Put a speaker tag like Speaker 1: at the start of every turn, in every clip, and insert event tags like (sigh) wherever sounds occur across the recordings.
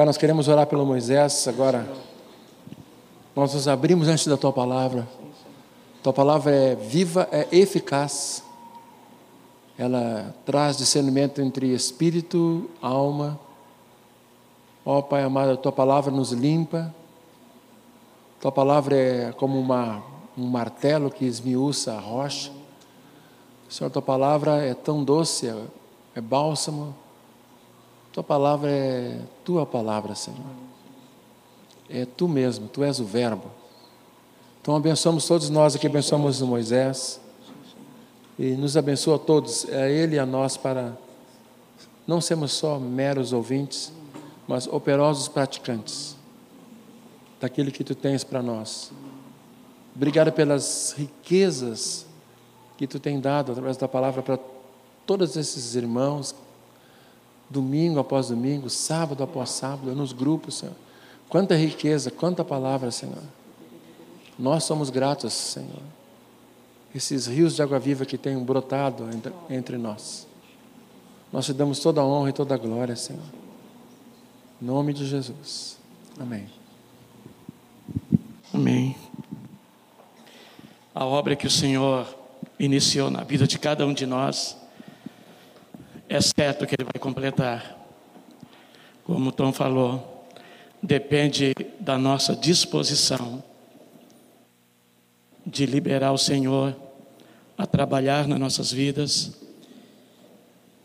Speaker 1: Pai, nós queremos orar pelo Moisés agora. Nós nos abrimos antes da tua palavra. Tua palavra é viva, é eficaz. Ela traz discernimento entre espírito, alma. Ó oh, Pai amado, a tua palavra nos limpa. Tua palavra é como uma, um martelo que esmiuça a rocha. Senhor, tua palavra é tão doce, é, é bálsamo. Tua palavra é tua palavra, Senhor. É tu mesmo, tu és o Verbo. Então abençoamos todos nós aqui, abençoamos Moisés. E nos abençoa a todos, a ele e a nós, para não sermos só meros ouvintes, mas operosos praticantes daquilo que tu tens para nós. Obrigado pelas riquezas que tu tem dado através da palavra para todos esses irmãos, domingo após domingo, sábado após sábado, nos grupos, Senhor. Quanta riqueza, quanta palavra, Senhor. Nós somos gratos, Senhor. Esses rios de água viva que têm brotado entre, entre nós. Nós te damos toda a honra e toda a glória, Senhor. Em nome de Jesus. Amém.
Speaker 2: Amém. A obra que o Senhor iniciou na vida de cada um de nós, é certo que Ele vai completar. Como Tom falou, depende da nossa disposição de liberar o Senhor a trabalhar nas nossas vidas,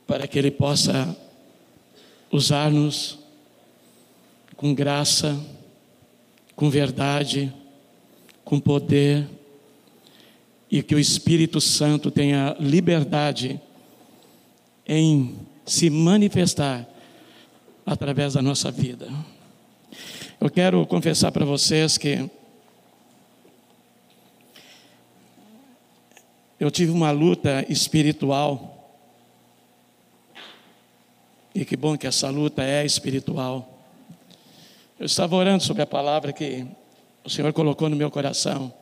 Speaker 2: para que Ele possa usar-nos com graça, com verdade, com poder, e que o Espírito Santo tenha liberdade em se manifestar através da nossa vida. Eu quero confessar para vocês que eu tive uma luta espiritual. E que bom que essa luta é espiritual. Eu estava orando sobre a palavra que o Senhor colocou no meu coração.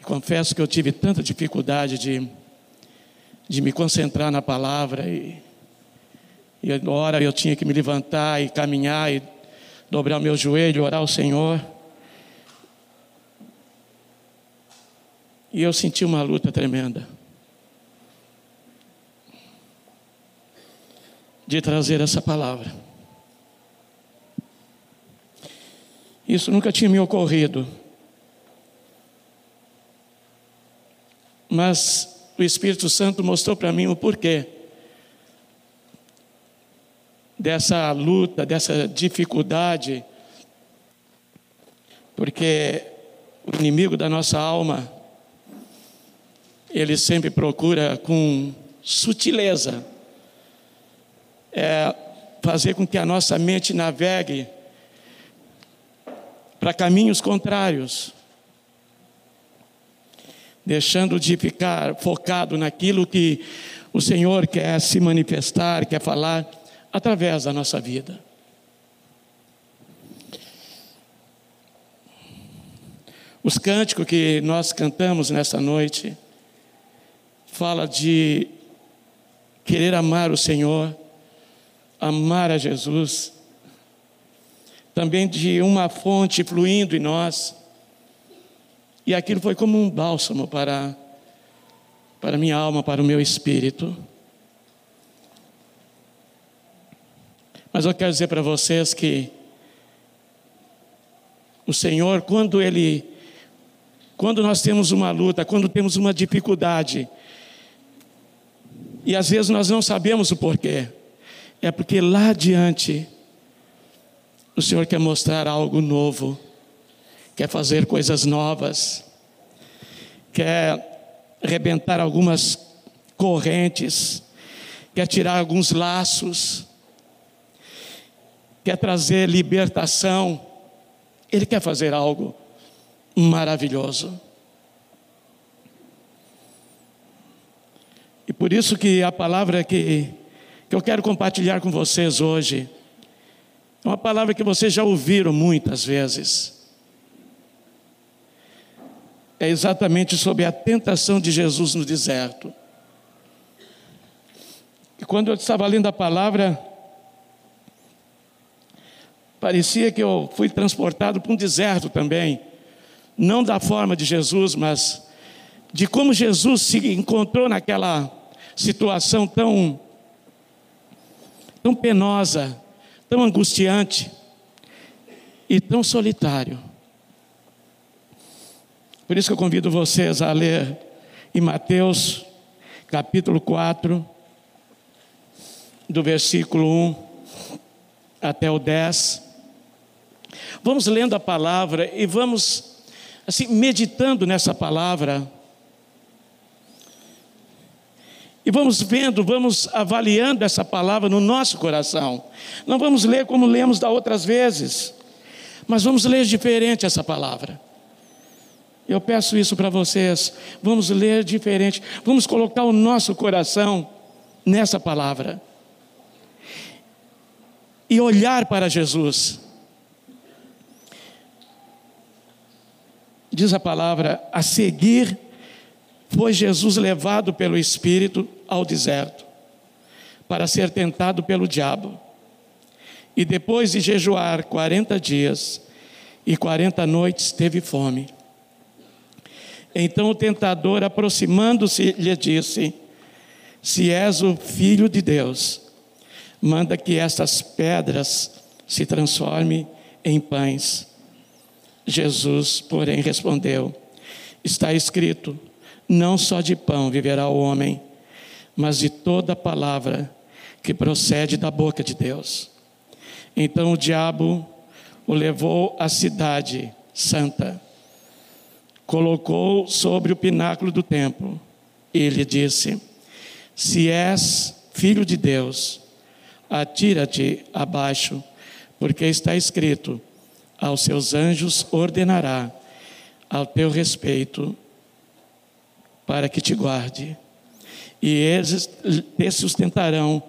Speaker 2: E confesso que eu tive tanta dificuldade de, de me concentrar na palavra. E, e hora eu tinha que me levantar e caminhar e dobrar o meu joelho, orar ao Senhor. E eu senti uma luta tremenda. De trazer essa palavra. Isso nunca tinha me ocorrido. Mas o Espírito Santo mostrou para mim o porquê dessa luta, dessa dificuldade, porque o inimigo da nossa alma, ele sempre procura com sutileza é, fazer com que a nossa mente navegue para caminhos contrários, deixando de ficar focado naquilo que o Senhor quer se manifestar, quer falar através da nossa vida. Os cânticos que nós cantamos nessa noite fala de querer amar o Senhor, amar a Jesus também de uma fonte fluindo em nós. E aquilo foi como um bálsamo para para minha alma, para o meu espírito. Mas eu quero dizer para vocês que o Senhor, quando Ele, quando nós temos uma luta, quando temos uma dificuldade, e às vezes nós não sabemos o porquê, é porque lá adiante o Senhor quer mostrar algo novo, quer fazer coisas novas, quer arrebentar algumas correntes, quer tirar alguns laços, quer trazer libertação. Ele quer fazer algo maravilhoso. E por isso que a palavra que, que eu quero compartilhar com vocês hoje, é uma palavra que vocês já ouviram muitas vezes. É exatamente sobre a tentação de Jesus no deserto. E quando eu estava lendo a palavra, Parecia que eu fui transportado para um deserto também. Não da forma de Jesus, mas de como Jesus se encontrou naquela situação tão, tão penosa, tão angustiante e tão solitário. Por isso que eu convido vocês a ler em Mateus, capítulo 4, do versículo 1 até o 10. Vamos lendo a palavra e vamos assim meditando nessa palavra. E vamos vendo, vamos avaliando essa palavra no nosso coração. Não vamos ler como lemos da outras vezes, mas vamos ler diferente essa palavra. Eu peço isso para vocês. Vamos ler diferente. Vamos colocar o nosso coração nessa palavra. E olhar para Jesus. Diz a palavra: a seguir foi Jesus levado pelo Espírito ao deserto, para ser tentado pelo diabo. E depois de jejuar quarenta dias e quarenta noites, teve fome. Então o tentador, aproximando-se, lhe disse: Se és o filho de Deus, manda que estas pedras se transformem em pães. Jesus, porém, respondeu: Está escrito: Não só de pão viverá o homem, mas de toda palavra que procede da boca de Deus. Então o diabo o levou à cidade santa colocou sobre o pináculo do templo e lhe disse: Se és filho de Deus, atira-te abaixo, porque está escrito: aos seus anjos ordenará ao teu respeito para que te guarde, e eles te sustentarão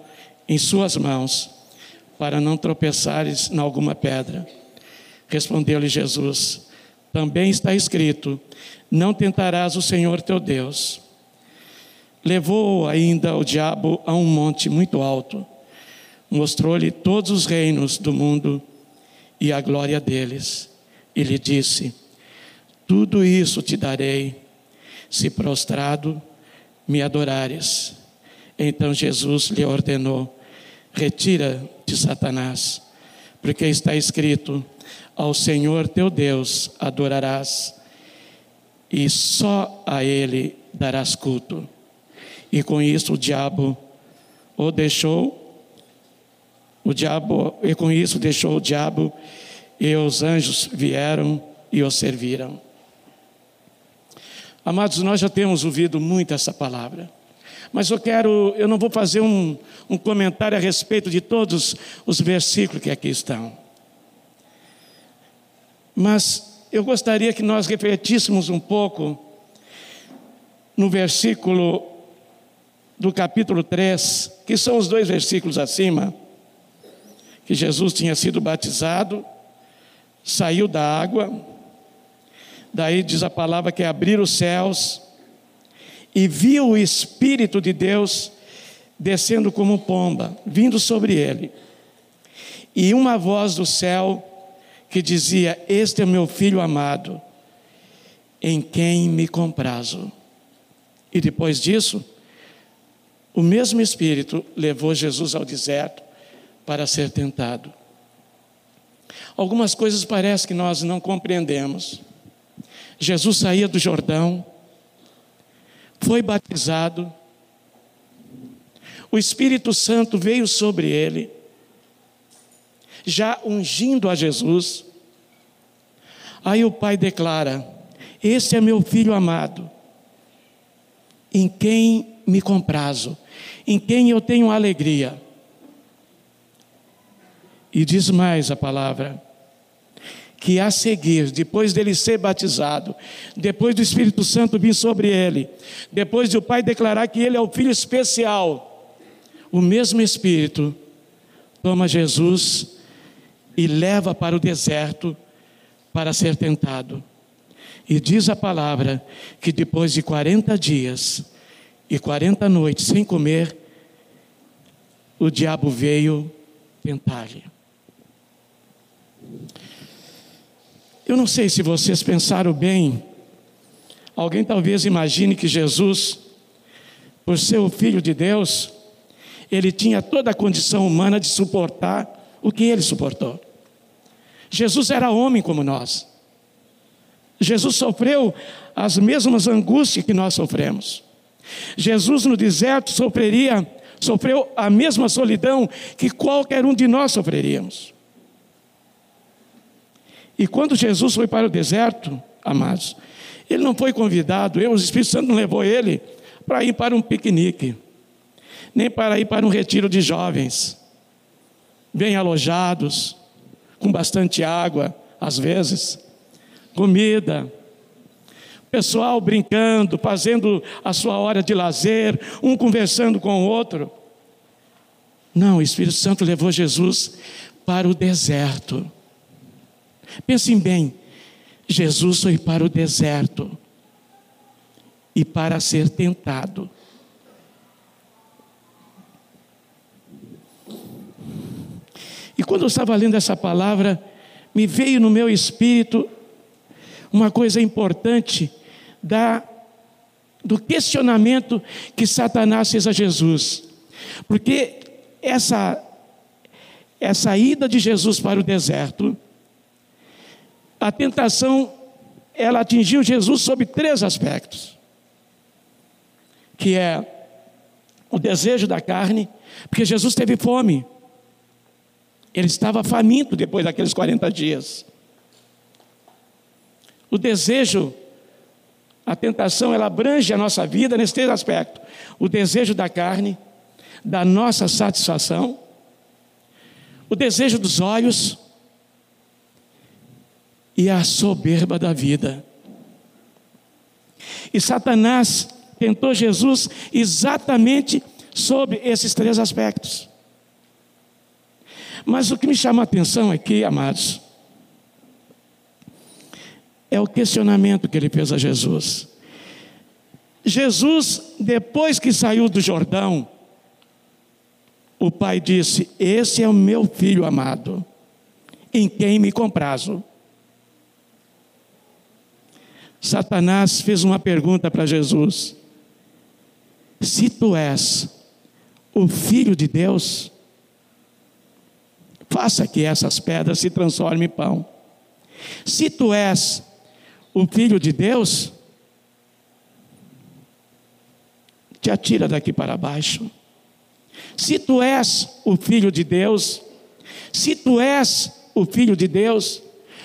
Speaker 2: em suas mãos, para não tropeçares em alguma pedra. Respondeu-lhe Jesus: Também está escrito: Não tentarás o Senhor teu Deus. Levou ainda o diabo a um monte muito alto, mostrou-lhe todos os reinos do mundo e a glória deles, e lhe disse: Tudo isso te darei, se prostrado me adorares. Então Jesus lhe ordenou: Retira-te, Satanás, porque está escrito: Ao Senhor teu Deus adorarás, e só a Ele darás culto. E com isso o diabo o deixou o diabo, e com isso deixou o diabo, e os anjos vieram e o serviram. Amados, nós já temos ouvido muito essa palavra, mas eu quero, eu não vou fazer um, um comentário a respeito de todos os versículos que aqui estão, mas eu gostaria que nós refletíssemos um pouco no versículo do capítulo 3, que são os dois versículos acima que Jesus tinha sido batizado, saiu da água, daí diz a palavra que abriram os céus e viu o Espírito de Deus descendo como pomba, vindo sobre ele. E uma voz do céu que dizia: Este é meu filho amado, em quem me comprazo. E depois disso, o mesmo Espírito levou Jesus ao deserto para ser tentado. Algumas coisas parece que nós não compreendemos. Jesus saía do Jordão, foi batizado, o Espírito Santo veio sobre ele, já ungindo a Jesus. Aí o pai declara: Esse é meu filho amado, em quem me comprazo, em quem eu tenho alegria. E diz mais a palavra: que a seguir, depois dele ser batizado, depois do Espírito Santo vir sobre ele, depois de o Pai declarar que ele é o Filho especial, o mesmo Espírito toma Jesus e leva para o deserto para ser tentado. E diz a palavra que depois de 40 dias e 40 noites sem comer, o diabo veio tentar-lhe. Eu não sei se vocês pensaram bem. Alguém talvez imagine que Jesus, por ser o Filho de Deus, ele tinha toda a condição humana de suportar o que ele suportou. Jesus era homem como nós. Jesus sofreu as mesmas angústias que nós sofremos. Jesus no deserto sofreria, sofreu a mesma solidão que qualquer um de nós sofreríamos. E quando Jesus foi para o deserto, amados, ele não foi convidado, eu, o Espírito Santo não levou ele para ir para um piquenique, nem para ir para um retiro de jovens, bem alojados, com bastante água, às vezes, comida, pessoal brincando, fazendo a sua hora de lazer, um conversando com o outro. Não, o Espírito Santo levou Jesus para o deserto. Pensem bem, Jesus foi para o deserto e para ser tentado. E quando eu estava lendo essa palavra, me veio no meu espírito uma coisa importante da, do questionamento que Satanás fez a Jesus. Porque essa, essa ida de Jesus para o deserto, a tentação, ela atingiu Jesus sob três aspectos. Que é o desejo da carne, porque Jesus teve fome. Ele estava faminto depois daqueles 40 dias. O desejo a tentação ela abrange a nossa vida nesse três aspectos: o desejo da carne, da nossa satisfação, o desejo dos olhos e a soberba da vida. E Satanás tentou Jesus exatamente sobre esses três aspectos. Mas o que me chama a atenção aqui, amados, é o questionamento que ele fez a Jesus. Jesus, depois que saiu do Jordão, o pai disse: Esse é o meu filho amado, em quem me comprazo. Satanás fez uma pergunta para Jesus: Se tu és o filho de Deus, faça que essas pedras se transformem em pão. Se tu és o Filho de Deus, te atira daqui para baixo. Se tu és o Filho de Deus, se tu és o Filho de Deus,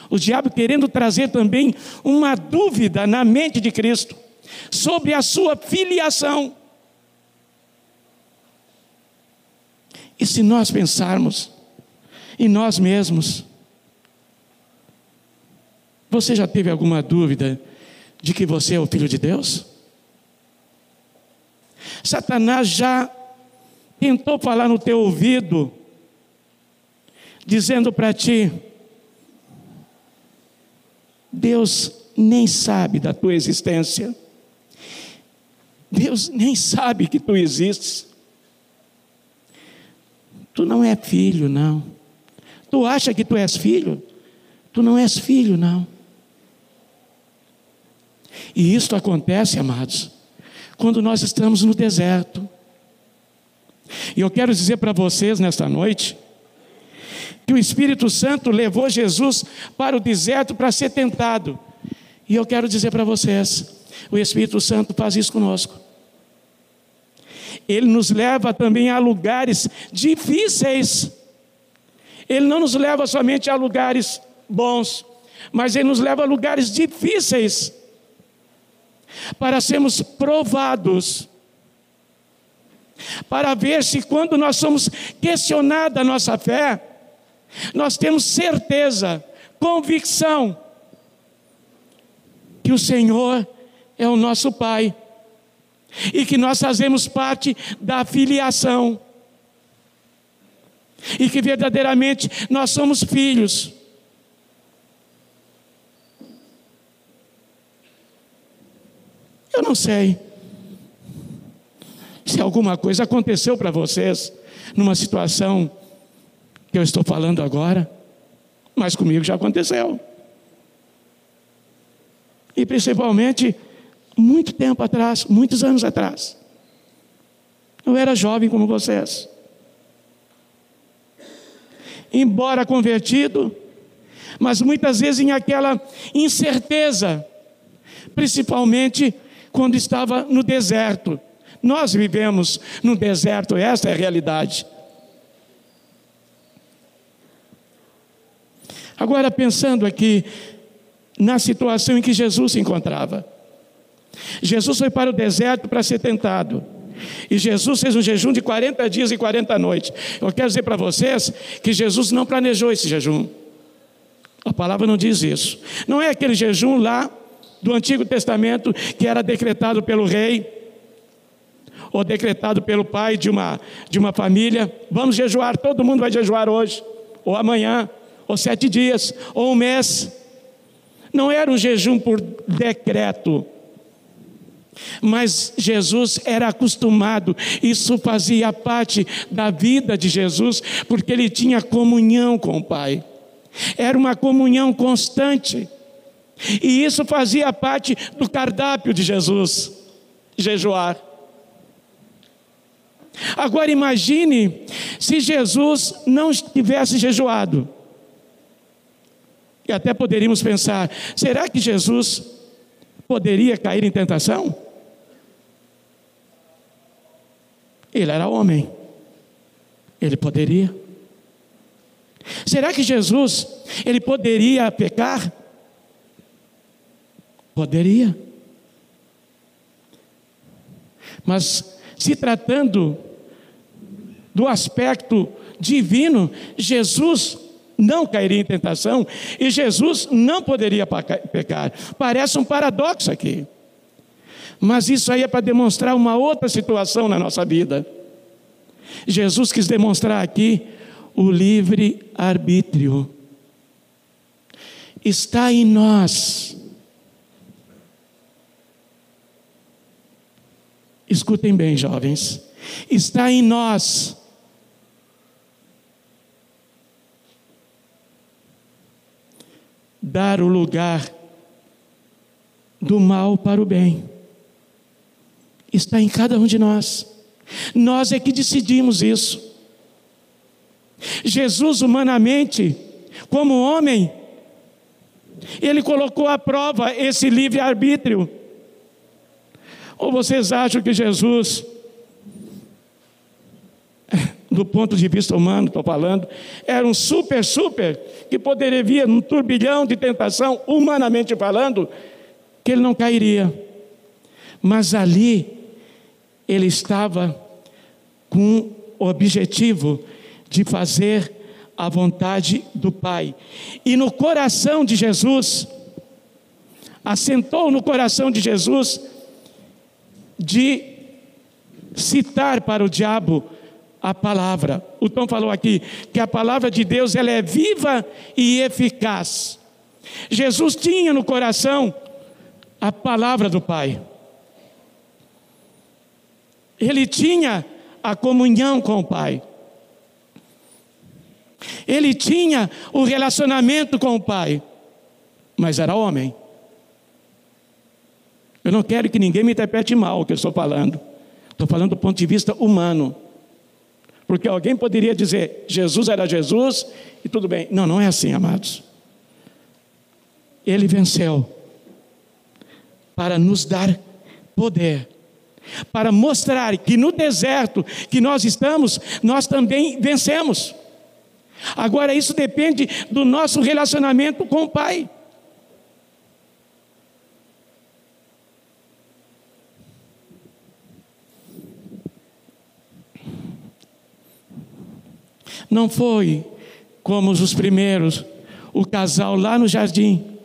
Speaker 2: o diabo querendo trazer também uma dúvida na mente de Cristo sobre a sua filiação. E se nós pensarmos em nós mesmos, você já teve alguma dúvida de que você é o filho de Deus? Satanás já tentou falar no teu ouvido, dizendo para ti: Deus nem sabe da tua existência, Deus nem sabe que tu existes. Tu não é filho, não. Tu acha que tu és filho? Tu não és filho, não. E isto acontece, amados, quando nós estamos no deserto. E eu quero dizer para vocês nesta noite que o Espírito Santo levou Jesus para o deserto para ser tentado. E eu quero dizer para vocês, o Espírito Santo faz isso conosco. Ele nos leva também a lugares difíceis. Ele não nos leva somente a lugares bons, mas ele nos leva a lugares difíceis para sermos provados, para ver se quando nós somos questionados a nossa fé, nós temos certeza, convicção, que o Senhor é o nosso Pai e que nós fazemos parte da filiação e que verdadeiramente nós somos filhos. Eu não sei. Se alguma coisa aconteceu para vocês numa situação que eu estou falando agora, mas comigo já aconteceu. e principalmente muito tempo atrás, muitos anos atrás. Eu era jovem como vocês. Embora convertido, mas muitas vezes em aquela incerteza, principalmente quando estava no deserto. Nós vivemos no deserto, essa é a realidade. Agora, pensando aqui na situação em que Jesus se encontrava. Jesus foi para o deserto para ser tentado. E Jesus fez um jejum de 40 dias e 40 noites. Eu quero dizer para vocês que Jesus não planejou esse jejum. A palavra não diz isso. Não é aquele jejum lá do Antigo Testamento que era decretado pelo rei ou decretado pelo pai de uma, de uma família. Vamos jejuar, todo mundo vai jejuar hoje, ou amanhã, ou sete dias, ou um mês. Não era um jejum por decreto. Mas Jesus era acostumado, isso fazia parte da vida de Jesus, porque ele tinha comunhão com o Pai, era uma comunhão constante, e isso fazia parte do cardápio de Jesus jejuar. Agora imagine se Jesus não tivesse jejuado. E até poderíamos pensar: será que Jesus poderia cair em tentação? Ele era homem, ele poderia. Será que Jesus ele poderia pecar? Poderia. Mas se tratando do aspecto divino, Jesus não cairia em tentação e Jesus não poderia pecar. Parece um paradoxo aqui. Mas isso aí é para demonstrar uma outra situação na nossa vida. Jesus quis demonstrar aqui o livre arbítrio. Está em nós. Escutem bem, jovens. Está em nós dar o lugar do mal para o bem. Está em cada um de nós. Nós é que decidimos isso. Jesus, humanamente, como homem, ele colocou à prova esse livre-arbítrio. Ou vocês acham que Jesus (laughs) do ponto de vista humano, estou falando, era um super, super, que poderia vir num turbilhão de tentação, humanamente falando, que ele não cairia. Mas ali, ele estava com o objetivo de fazer a vontade do Pai. E no coração de Jesus, assentou no coração de Jesus, de citar para o diabo a palavra. O Tom falou aqui que a palavra de Deus ela é viva e eficaz. Jesus tinha no coração a palavra do Pai. Ele tinha a comunhão com o Pai. Ele tinha o relacionamento com o Pai, mas era homem. Eu não quero que ninguém me interprete mal o que eu estou falando. Estou falando do ponto de vista humano. Porque alguém poderia dizer, Jesus era Jesus e tudo bem. Não, não é assim, amados. Ele venceu para nos dar poder, para mostrar que no deserto que nós estamos, nós também vencemos. Agora, isso depende do nosso relacionamento com o Pai. Não foi como os primeiros, o casal lá no jardim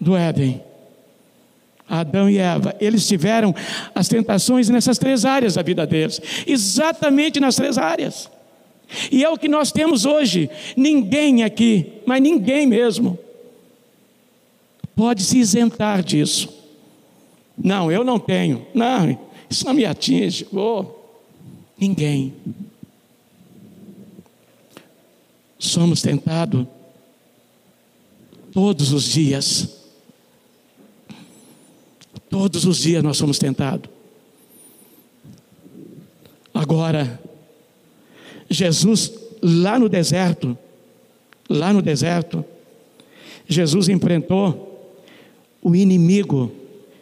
Speaker 2: do Éden. Adão e Eva, eles tiveram as tentações nessas três áreas da vida deles, exatamente nas três áreas. E é o que nós temos hoje. Ninguém aqui, mas ninguém mesmo, pode se isentar disso. Não, eu não tenho. Não, isso não me atinge. Oh, ninguém somos tentados todos os dias. Todos os dias nós somos tentados. Agora, Jesus lá no deserto, lá no deserto, Jesus enfrentou o inimigo,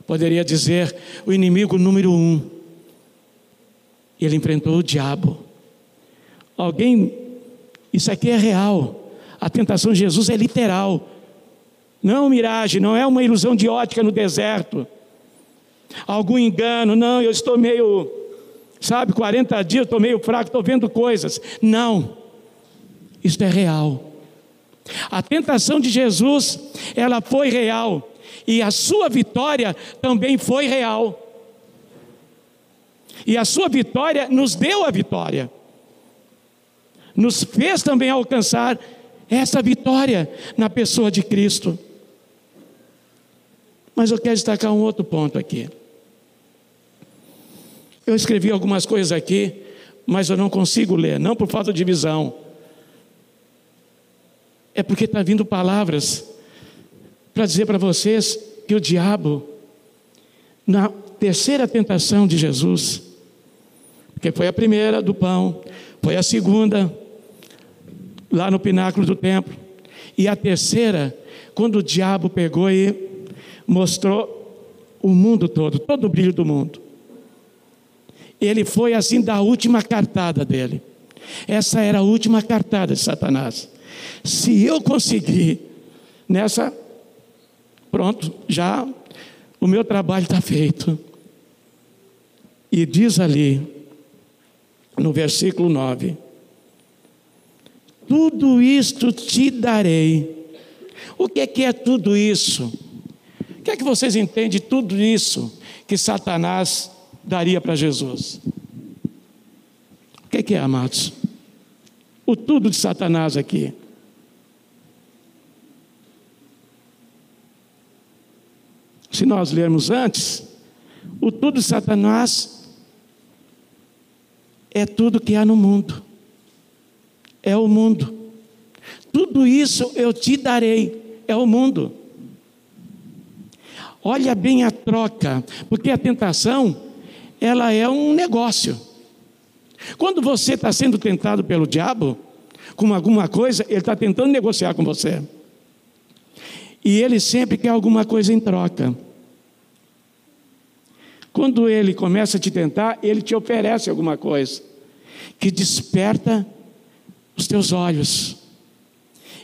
Speaker 2: poderia dizer, o inimigo número um. Ele enfrentou o diabo. Alguém, isso aqui é real. A tentação de Jesus é literal. Não miragem, não é uma ilusão de ótica no deserto. Algum engano, não, eu estou meio, sabe, 40 dias, estou meio fraco, estou vendo coisas. Não, isso é real. A tentação de Jesus, ela foi real, e a sua vitória também foi real. E a sua vitória nos deu a vitória, nos fez também alcançar essa vitória na pessoa de Cristo. Mas eu quero destacar um outro ponto aqui. Eu escrevi algumas coisas aqui, mas eu não consigo ler, não por falta de visão. É porque está vindo palavras para dizer para vocês que o diabo, na terceira tentação de Jesus, que foi a primeira do pão, foi a segunda, lá no pináculo do templo, e a terceira, quando o diabo pegou e mostrou o mundo todo, todo o brilho do mundo. Ele foi assim da última cartada dele. Essa era a última cartada de Satanás. Se eu conseguir nessa, pronto, já o meu trabalho está feito. E diz ali, no versículo 9: Tudo isto te darei. O que é, que é tudo isso? Que é que vocês entendem de tudo isso que Satanás daria para Jesus? O que é, que é, amados? O tudo de Satanás aqui. Se nós lermos antes, o tudo de Satanás é tudo que há no mundo. É o mundo. Tudo isso eu te darei. É o mundo. Olha bem a troca, porque a tentação, ela é um negócio. Quando você está sendo tentado pelo diabo, com alguma coisa, ele está tentando negociar com você. E ele sempre quer alguma coisa em troca. Quando ele começa a te tentar, ele te oferece alguma coisa que desperta os teus olhos.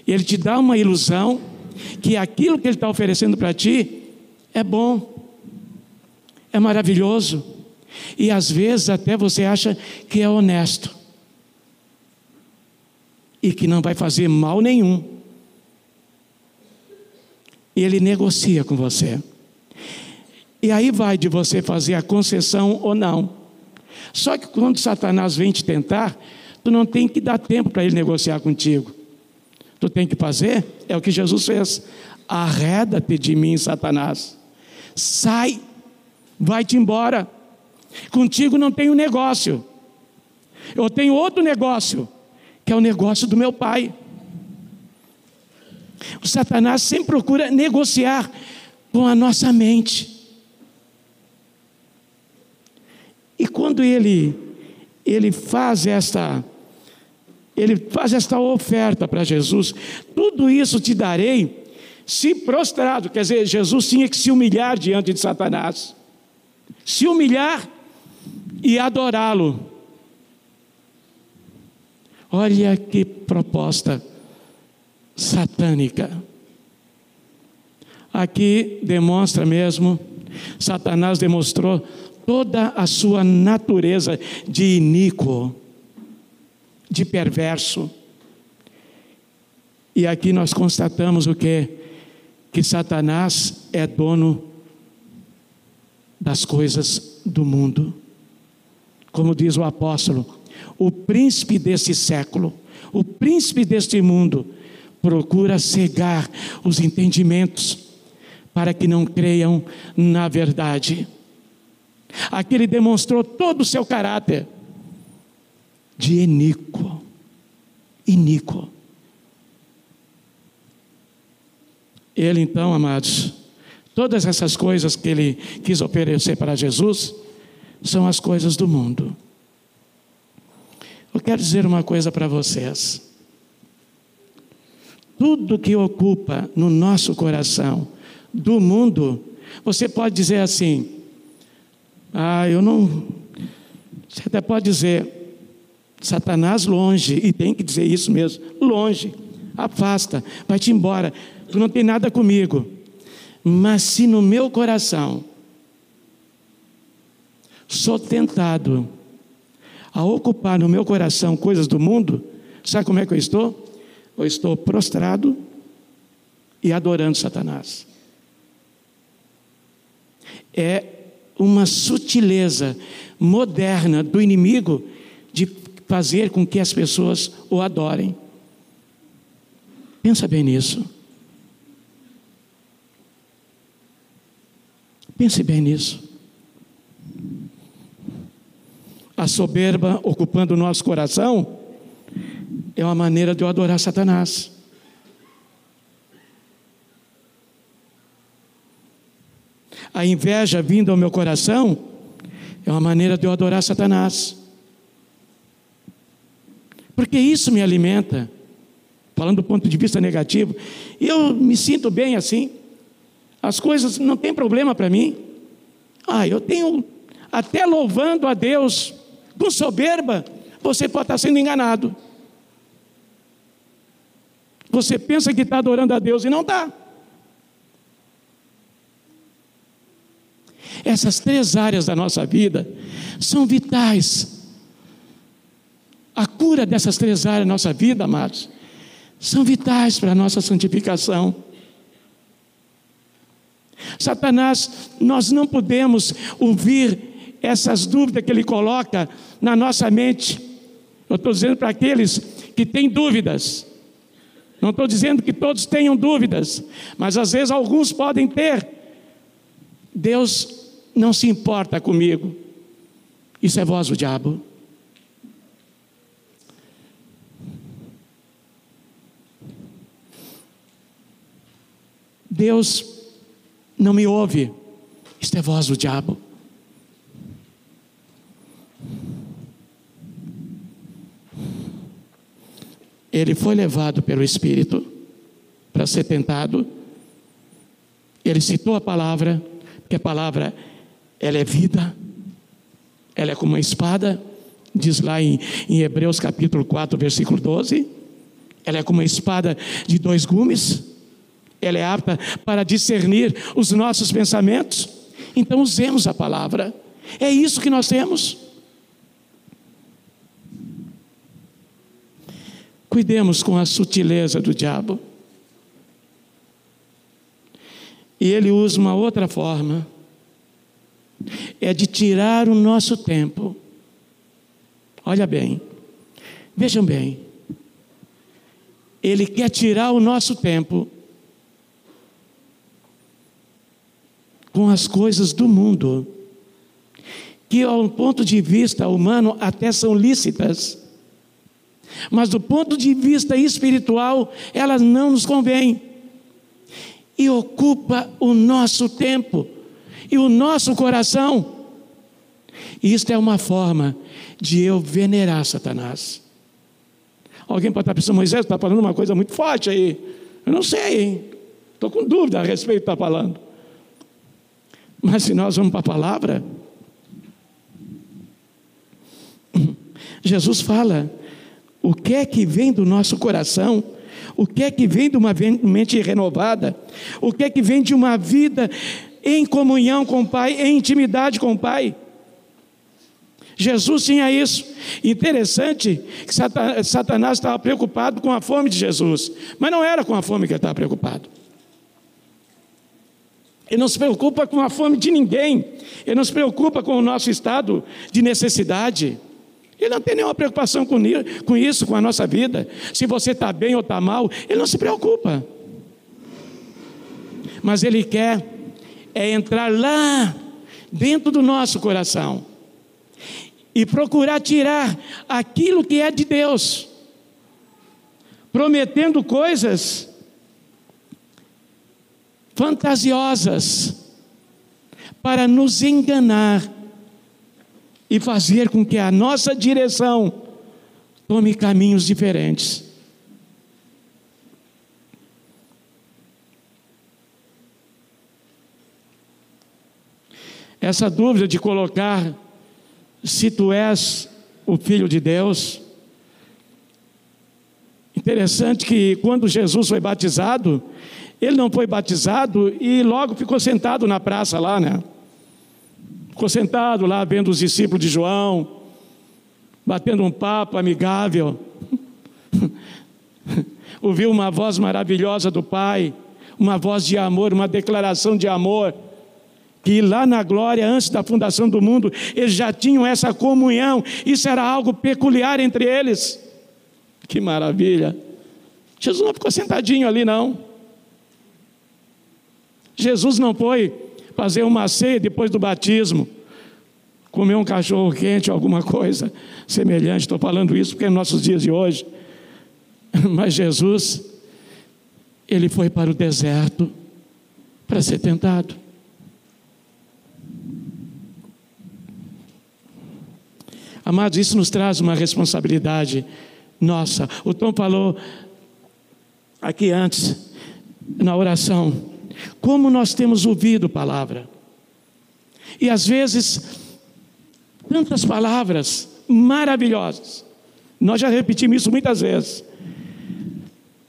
Speaker 2: Ele te dá uma ilusão que aquilo que ele está oferecendo para ti é bom, é maravilhoso, e às vezes até você acha que é honesto e que não vai fazer mal nenhum. E ele negocia com você. E aí vai de você fazer a concessão ou não. Só que quando Satanás vem te tentar, tu não tem que dar tempo para ele negociar contigo. Tu tem que fazer é o que Jesus fez. Arreda-te de mim, Satanás. Sai, vai-te embora. Contigo não tenho negócio. Eu tenho outro negócio, que é o negócio do meu pai. O Satanás sempre procura negociar com a nossa mente. E quando ele ele faz esta ele faz esta oferta para Jesus, tudo isso te darei se prostrado, quer dizer, Jesus tinha que se humilhar diante de Satanás, se humilhar e adorá-lo. Olha que proposta satânica. Aqui demonstra mesmo, Satanás demonstrou toda a sua natureza de iníquo, de perverso. E aqui nós constatamos o que? Que Satanás é dono das coisas do mundo. Como diz o apóstolo, o príncipe desse século, o príncipe deste mundo, procura cegar os entendimentos para que não creiam na verdade. Aqui ele demonstrou todo o seu caráter de iníquo, iníquo. Ele então, amados, Todas essas coisas que ele quis oferecer para Jesus são as coisas do mundo. Eu quero dizer uma coisa para vocês. Tudo que ocupa no nosso coração do mundo, você pode dizer assim: ah, eu não. Você até pode dizer, Satanás longe, e tem que dizer isso mesmo, longe, afasta, vai-te embora, tu não tem nada comigo. Mas se no meu coração sou tentado a ocupar no meu coração coisas do mundo, sabe como é que eu estou? Eu estou prostrado e adorando Satanás. É uma sutileza moderna do inimigo de fazer com que as pessoas o adorem. Pensa bem nisso. Pense bem nisso. A soberba ocupando o nosso coração é uma maneira de eu adorar Satanás. A inveja vindo ao meu coração é uma maneira de eu adorar Satanás. Porque isso me alimenta, falando do ponto de vista negativo, eu me sinto bem assim. As coisas não tem problema para mim. Ah, eu tenho até louvando a Deus com soberba, você pode estar sendo enganado. Você pensa que está adorando a Deus e não está. Essas três áreas da nossa vida são vitais. A cura dessas três áreas da nossa vida, amados, são vitais para a nossa santificação. Satanás, nós não podemos ouvir essas dúvidas que ele coloca na nossa mente. Eu estou dizendo para aqueles que têm dúvidas. Não estou dizendo que todos tenham dúvidas, mas às vezes alguns podem ter. Deus não se importa comigo. Isso é voz do diabo. Deus não me ouve. Isto é voz do diabo. Ele foi levado pelo Espírito para ser tentado. Ele citou a palavra, porque a palavra ela é vida, ela é como uma espada, diz lá em, em Hebreus capítulo 4, versículo 12. Ela é como uma espada de dois gumes, ela é apta para discernir os nossos pensamentos. Então usemos a palavra, é isso que nós temos. Cuidemos com a sutileza do diabo. E ele usa uma outra forma, é de tirar o nosso tempo. Olha bem, vejam bem, ele quer tirar o nosso tempo com as coisas do mundo, que, ao ponto de vista humano, até são lícitas mas do ponto de vista espiritual, elas não nos convêm. E ocupa o nosso tempo e o nosso coração. Isto é uma forma de eu venerar Satanás. Alguém pode estar pensando, Moisés está falando uma coisa muito forte aí. Eu não sei, hein? Estou com dúvida a respeito do que está falando. Mas se nós vamos para a palavra, Jesus fala o que é que vem do nosso coração? O que é que vem de uma mente renovada? O que é que vem de uma vida em comunhão com o Pai, em intimidade com o Pai? Jesus tinha isso. Interessante que Satanás estava preocupado com a fome de Jesus, mas não era com a fome que ele estava preocupado. Ele não se preocupa com a fome de ninguém, ele não se preocupa com o nosso estado de necessidade. Ele não tem nenhuma preocupação com isso, com a nossa vida. Se você está bem ou está mal, ele não se preocupa. Mas ele quer é entrar lá dentro do nosso coração e procurar tirar aquilo que é de Deus, prometendo coisas fantasiosas para nos enganar e fazer com que a nossa direção tome caminhos diferentes. Essa dúvida de colocar se tu és o filho de Deus. Interessante que quando Jesus foi batizado, ele não foi batizado e logo ficou sentado na praça lá, né? Ficou sentado lá vendo os discípulos de João, batendo um papo amigável. (laughs) Ouviu uma voz maravilhosa do Pai, uma voz de amor, uma declaração de amor que lá na glória, antes da fundação do mundo, eles já tinham essa comunhão, isso era algo peculiar entre eles. Que maravilha! Jesus não ficou sentadinho ali, não. Jesus não foi fazer uma ceia depois do batismo, comer um cachorro quente, alguma coisa semelhante. Estou falando isso porque é nossos dias de hoje. (laughs) Mas Jesus, ele foi para o deserto para ser tentado. Amados, isso nos traz uma responsabilidade nossa. O Tom falou aqui antes, na oração, como nós temos ouvido palavra. E às vezes, tantas palavras maravilhosas. Nós já repetimos isso muitas vezes.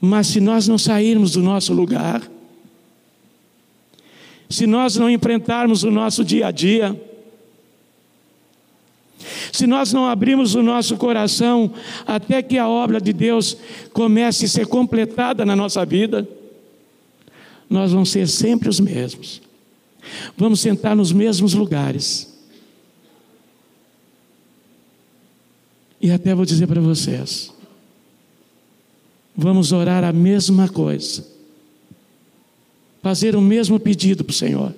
Speaker 2: Mas se nós não sairmos do nosso lugar, se nós não enfrentarmos o nosso dia a dia, se nós não abrirmos o nosso coração até que a obra de Deus comece a ser completada na nossa vida, nós vamos ser sempre os mesmos. Vamos sentar nos mesmos lugares. E até vou dizer para vocês: vamos orar a mesma coisa, fazer o mesmo pedido para o Senhor,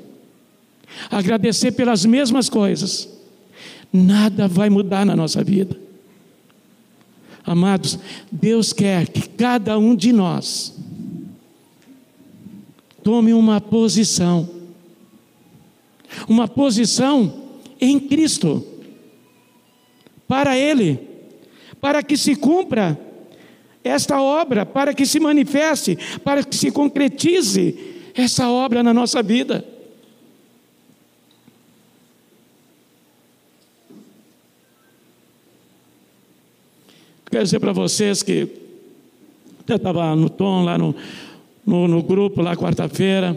Speaker 2: agradecer pelas mesmas coisas nada vai mudar na nossa vida. Amados, Deus quer que cada um de nós tome uma posição, uma posição em Cristo, para Ele, para que se cumpra esta obra, para que se manifeste, para que se concretize essa obra na nossa vida. Quero dizer para vocês que eu estava no tom lá no, no, no grupo, lá quarta-feira.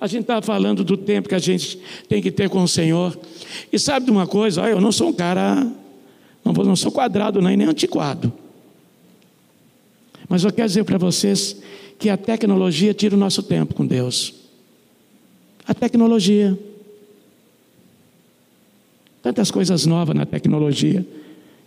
Speaker 2: A gente estava falando do tempo que a gente tem que ter com o Senhor. E sabe de uma coisa? eu não sou um cara, não, não sou quadrado nem, nem antiquado. Mas eu quero dizer para vocês que a tecnologia tira o nosso tempo com Deus. A tecnologia. Tantas coisas novas na tecnologia.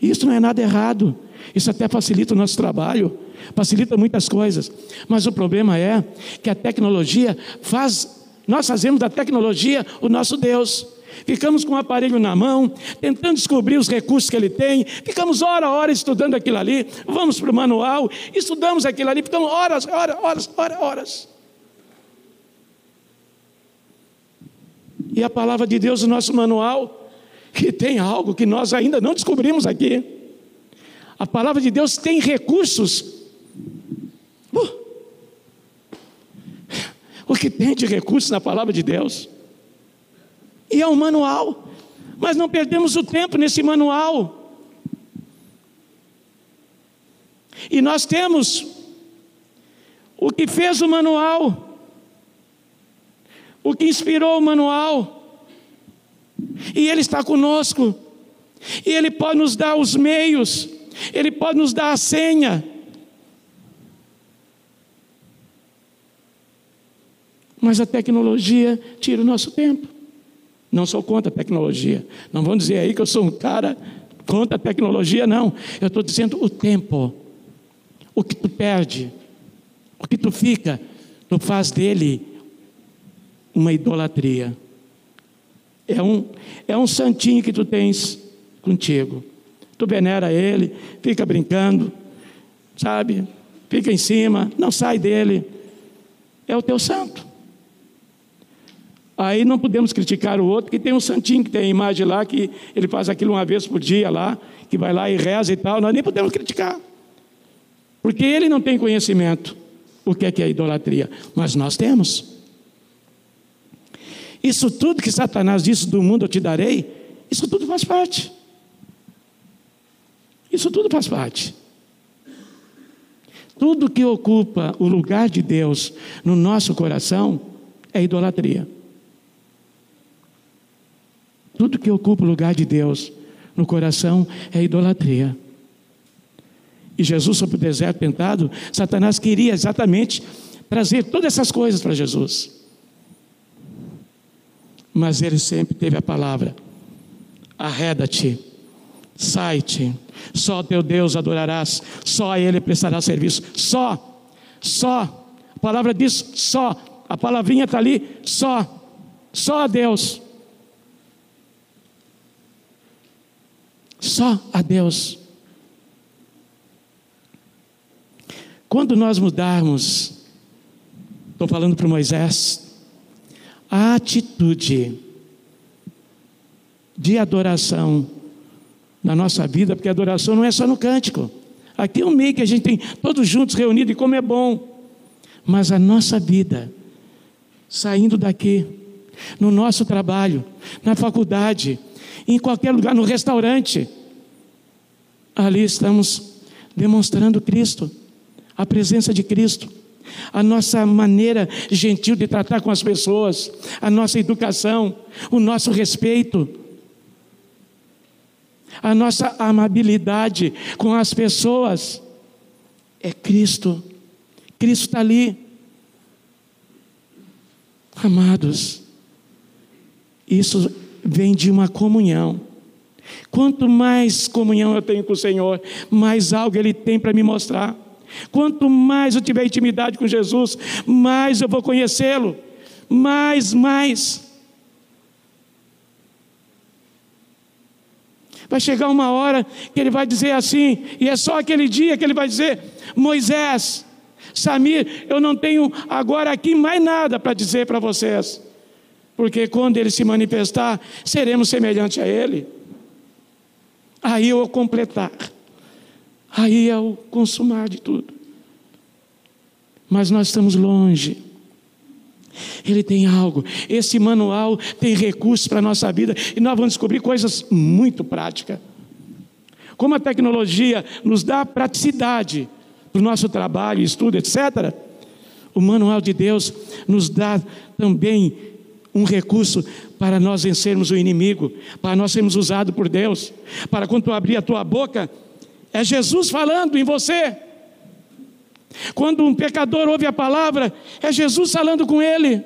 Speaker 2: E isso não é nada errado. Isso até facilita o nosso trabalho, facilita muitas coisas. Mas o problema é que a tecnologia faz, nós fazemos da tecnologia o nosso Deus. Ficamos com o aparelho na mão, tentando descobrir os recursos que ele tem, ficamos hora a hora estudando aquilo ali, vamos para o manual, estudamos aquilo ali, ficamos horas, horas, horas, horas, horas. E a palavra de Deus, o nosso manual, que tem algo que nós ainda não descobrimos aqui. A palavra de Deus tem recursos. O que tem de recursos na palavra de Deus? E é um manual, mas não perdemos o tempo nesse manual. E nós temos o que fez o manual, o que inspirou o manual, e Ele está conosco, e Ele pode nos dar os meios ele pode nos dar a senha. Mas a tecnologia tira o nosso tempo. Não sou contra a tecnologia. Não vão dizer aí que eu sou um cara contra a tecnologia, não. Eu estou dizendo o tempo. O que tu perde, o que tu fica, tu faz dele uma idolatria. É um, é um santinho que tu tens contigo. Tu venera ele, fica brincando, sabe? Fica em cima, não sai dele. É o teu santo. Aí não podemos criticar o outro, que tem um santinho que tem a imagem lá, que ele faz aquilo uma vez por dia lá, que vai lá e reza e tal. Nós nem podemos criticar. Porque ele não tem conhecimento o que é que é idolatria, mas nós temos. Isso tudo que Satanás disse do mundo eu te darei, isso tudo faz parte. Isso tudo faz parte. Tudo que ocupa o lugar de Deus no nosso coração é idolatria. Tudo que ocupa o lugar de Deus no coração é idolatria. E Jesus sobre o deserto tentado, Satanás queria exatamente trazer todas essas coisas para Jesus. Mas ele sempre teve a palavra: arreda-te, sai-te, só teu Deus adorarás, só a Ele prestará serviço, só, só. A palavra diz só, a palavrinha está ali, só, só a Deus. Só a Deus. Quando nós mudarmos, estou falando para Moisés, a atitude de adoração na nossa vida, porque adoração não é só no cântico. Aqui é um meio que a gente tem todos juntos reunidos e como é bom. Mas a nossa vida, saindo daqui, no nosso trabalho, na faculdade, em qualquer lugar, no restaurante. Ali estamos demonstrando Cristo, a presença de Cristo, a nossa maneira gentil de tratar com as pessoas, a nossa educação, o nosso respeito, a nossa amabilidade com as pessoas. É Cristo, Cristo está ali. Amados, isso vem de uma comunhão. Quanto mais comunhão eu tenho com o Senhor, mais algo Ele tem para me mostrar. Quanto mais eu tiver intimidade com Jesus, mais eu vou conhecê-lo. Mais, mais. Vai chegar uma hora que ele vai dizer assim, e é só aquele dia que ele vai dizer: Moisés, Samir, eu não tenho agora aqui mais nada para dizer para vocês porque quando ele se manifestar, seremos semelhantes a ele. Aí é o completar, aí é o consumar de tudo. Mas nós estamos longe. Ele tem algo, esse manual tem recursos para a nossa vida e nós vamos descobrir coisas muito práticas. Como a tecnologia nos dá praticidade para o nosso trabalho, estudo, etc., o manual de Deus nos dá também um recurso para nós vencermos o inimigo, para nós sermos usados por Deus, para quando tu abrir a tua boca, é Jesus falando em você. Quando um pecador ouve a palavra, é Jesus falando com ele.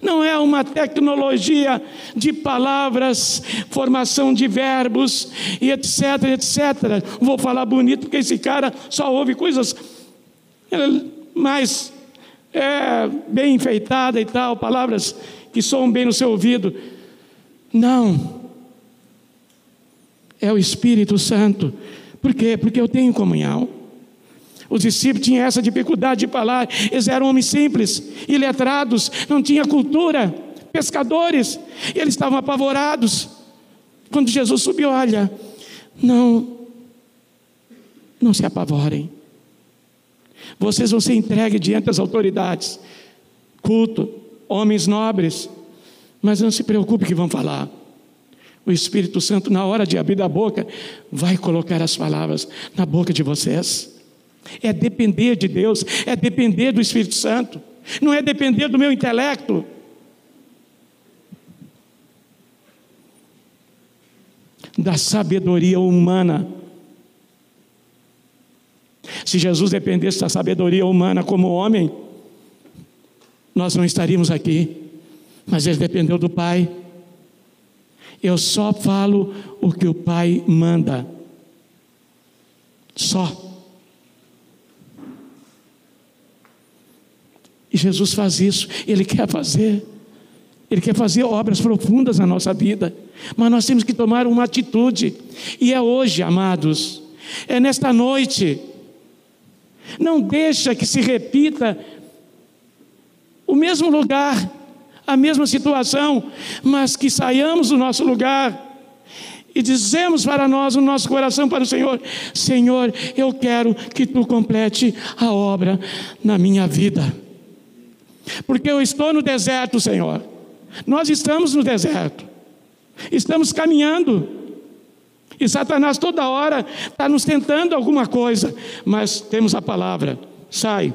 Speaker 2: Não é uma tecnologia de palavras, formação de verbos e etc, etc. Vou falar bonito porque esse cara só ouve coisas mais é, bem enfeitada e tal, palavras que soam bem no seu ouvido. Não. É o Espírito Santo. Por quê? Porque eu tenho comunhão. Os discípulos tinham essa dificuldade de falar, eles eram homens simples, iletrados, não tinham cultura, pescadores, e eles estavam apavorados. Quando Jesus subiu, olha, não, não se apavorem. Vocês vão ser entregues diante das autoridades, culto, homens nobres, mas não se preocupe que vão falar. O Espírito Santo, na hora de abrir a boca, vai colocar as palavras na boca de vocês. É depender de Deus, é depender do Espírito Santo, não é depender do meu intelecto. Da sabedoria humana se Jesus dependesse da sabedoria humana como homem, nós não estaríamos aqui. Mas ele dependeu do Pai. Eu só falo o que o Pai manda. Só. E Jesus faz isso, Ele quer fazer. Ele quer fazer obras profundas na nossa vida. Mas nós temos que tomar uma atitude. E é hoje, amados. É nesta noite não deixa que se repita o mesmo lugar a mesma situação, mas que saiamos do nosso lugar e dizemos para nós, no nosso coração, para o Senhor: Senhor, eu quero que tu complete a obra na minha vida, porque eu estou no deserto, Senhor. Nós estamos no deserto, estamos caminhando. E Satanás toda hora está nos tentando alguma coisa, mas temos a palavra: sai,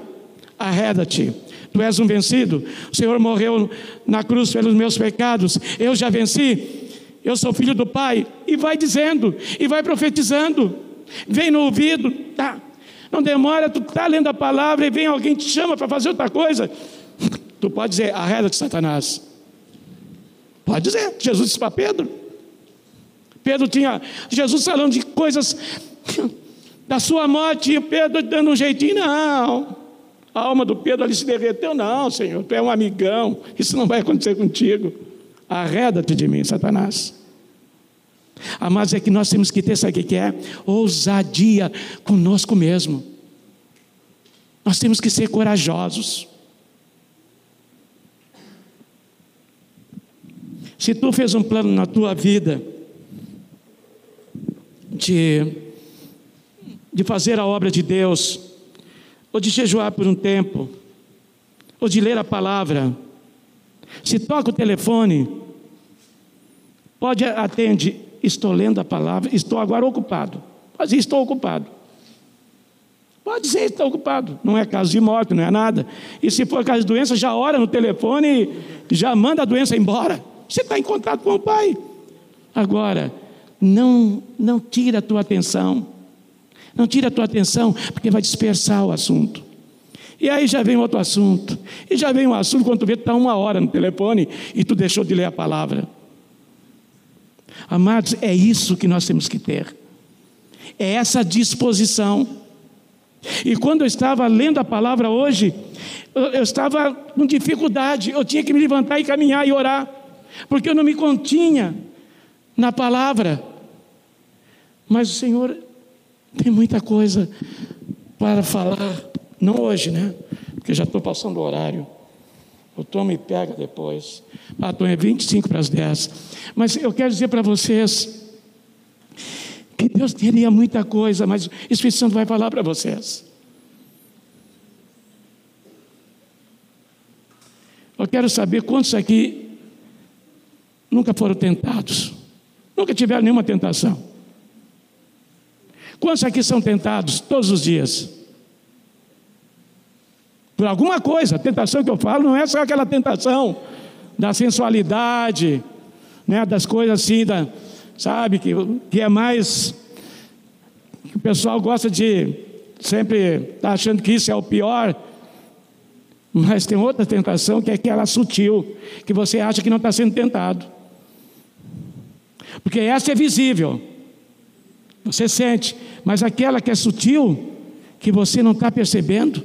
Speaker 2: arreda-te. Tu és um vencido. O Senhor morreu na cruz pelos meus pecados. Eu já venci eu sou filho do Pai, e vai dizendo, e vai profetizando, vem no ouvido, tá. Não demora, tu está lendo a palavra e vem alguém te chama para fazer outra coisa. Tu pode dizer, arreda de Satanás. Pode dizer, Jesus disse para Pedro. Pedro tinha, Jesus falando de coisas (laughs) da sua morte, e Pedro dando um jeitinho, não. A alma do Pedro ali se derreteu, não, Senhor, tu é um amigão, isso não vai acontecer contigo. Arreda-te de mim, Satanás. Amados, é que nós temos que ter, sabe o que é? Ousadia conosco mesmo. Nós temos que ser corajosos. Se tu fez um plano na tua vida de, de fazer a obra de Deus, ou de jejuar por um tempo, ou de ler a palavra, se toca o telefone, pode atende, estou lendo a palavra, estou agora ocupado. Dizer, estou ocupado. Pode dizer, estou ocupado. Não é caso de morte, não é nada. E se for caso de doença, já ora no telefone já manda a doença embora. Você está em contato com o Pai. Agora, não, não tira a tua atenção. Não tira a tua atenção, porque vai dispersar o assunto. E aí já vem outro assunto. E já vem um assunto quando tu vê, está uma hora no telefone e tu deixou de ler a palavra. Amados, é isso que nós temos que ter. É essa disposição. E quando eu estava lendo a palavra hoje, eu estava com dificuldade, eu tinha que me levantar e caminhar e orar, porque eu não me continha na palavra. Mas o Senhor tem muita coisa para falar. Não hoje, né? Porque já estou passando o horário. O Tom me pega depois. Ah, Tom, é 25 para as 10. Mas eu quero dizer para vocês que Deus teria muita coisa, mas o Espírito Santo vai falar para vocês. Eu quero saber quantos aqui nunca foram tentados, nunca tiveram nenhuma tentação. Quantos aqui são tentados todos os dias? Por alguma coisa, a tentação que eu falo não é só aquela tentação da sensualidade, né, das coisas assim, da, sabe, que, que é mais. que o pessoal gosta de sempre estar tá achando que isso é o pior. Mas tem outra tentação que é aquela sutil, que você acha que não está sendo tentado. Porque essa é visível, você sente, mas aquela que é sutil, que você não está percebendo,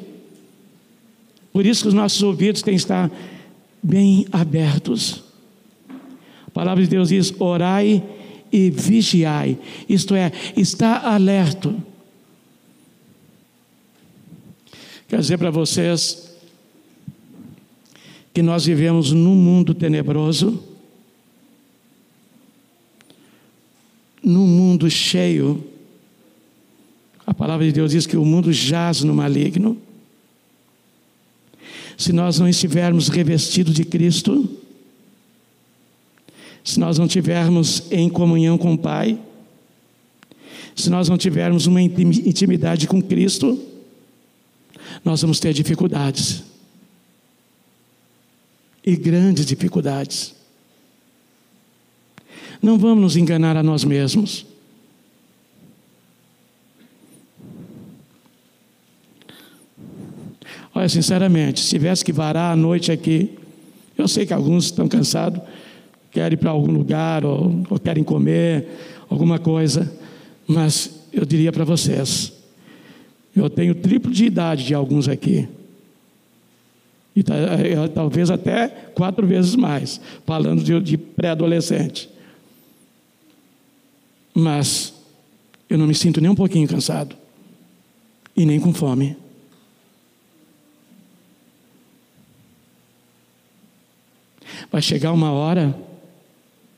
Speaker 2: por isso que os nossos ouvidos têm que estar bem abertos. A palavra de Deus diz: orai e vigiai, isto é, está alerto. Quero dizer para vocês que nós vivemos num mundo tenebroso, num mundo cheio. A palavra de Deus diz que o mundo jaz no maligno se nós não estivermos revestidos de Cristo, se nós não tivermos em comunhão com o Pai, se nós não tivermos uma intimidade com Cristo, nós vamos ter dificuldades. E grandes dificuldades. Não vamos nos enganar a nós mesmos. Olha, sinceramente, se tivesse que varar a noite aqui, eu sei que alguns estão cansados, querem ir para algum lugar, ou, ou querem comer alguma coisa, mas eu diria para vocês, eu tenho triplo de idade de alguns aqui. E é, talvez até quatro vezes mais, falando de, de pré-adolescente. Mas eu não me sinto nem um pouquinho cansado. E nem com fome. Vai chegar uma hora,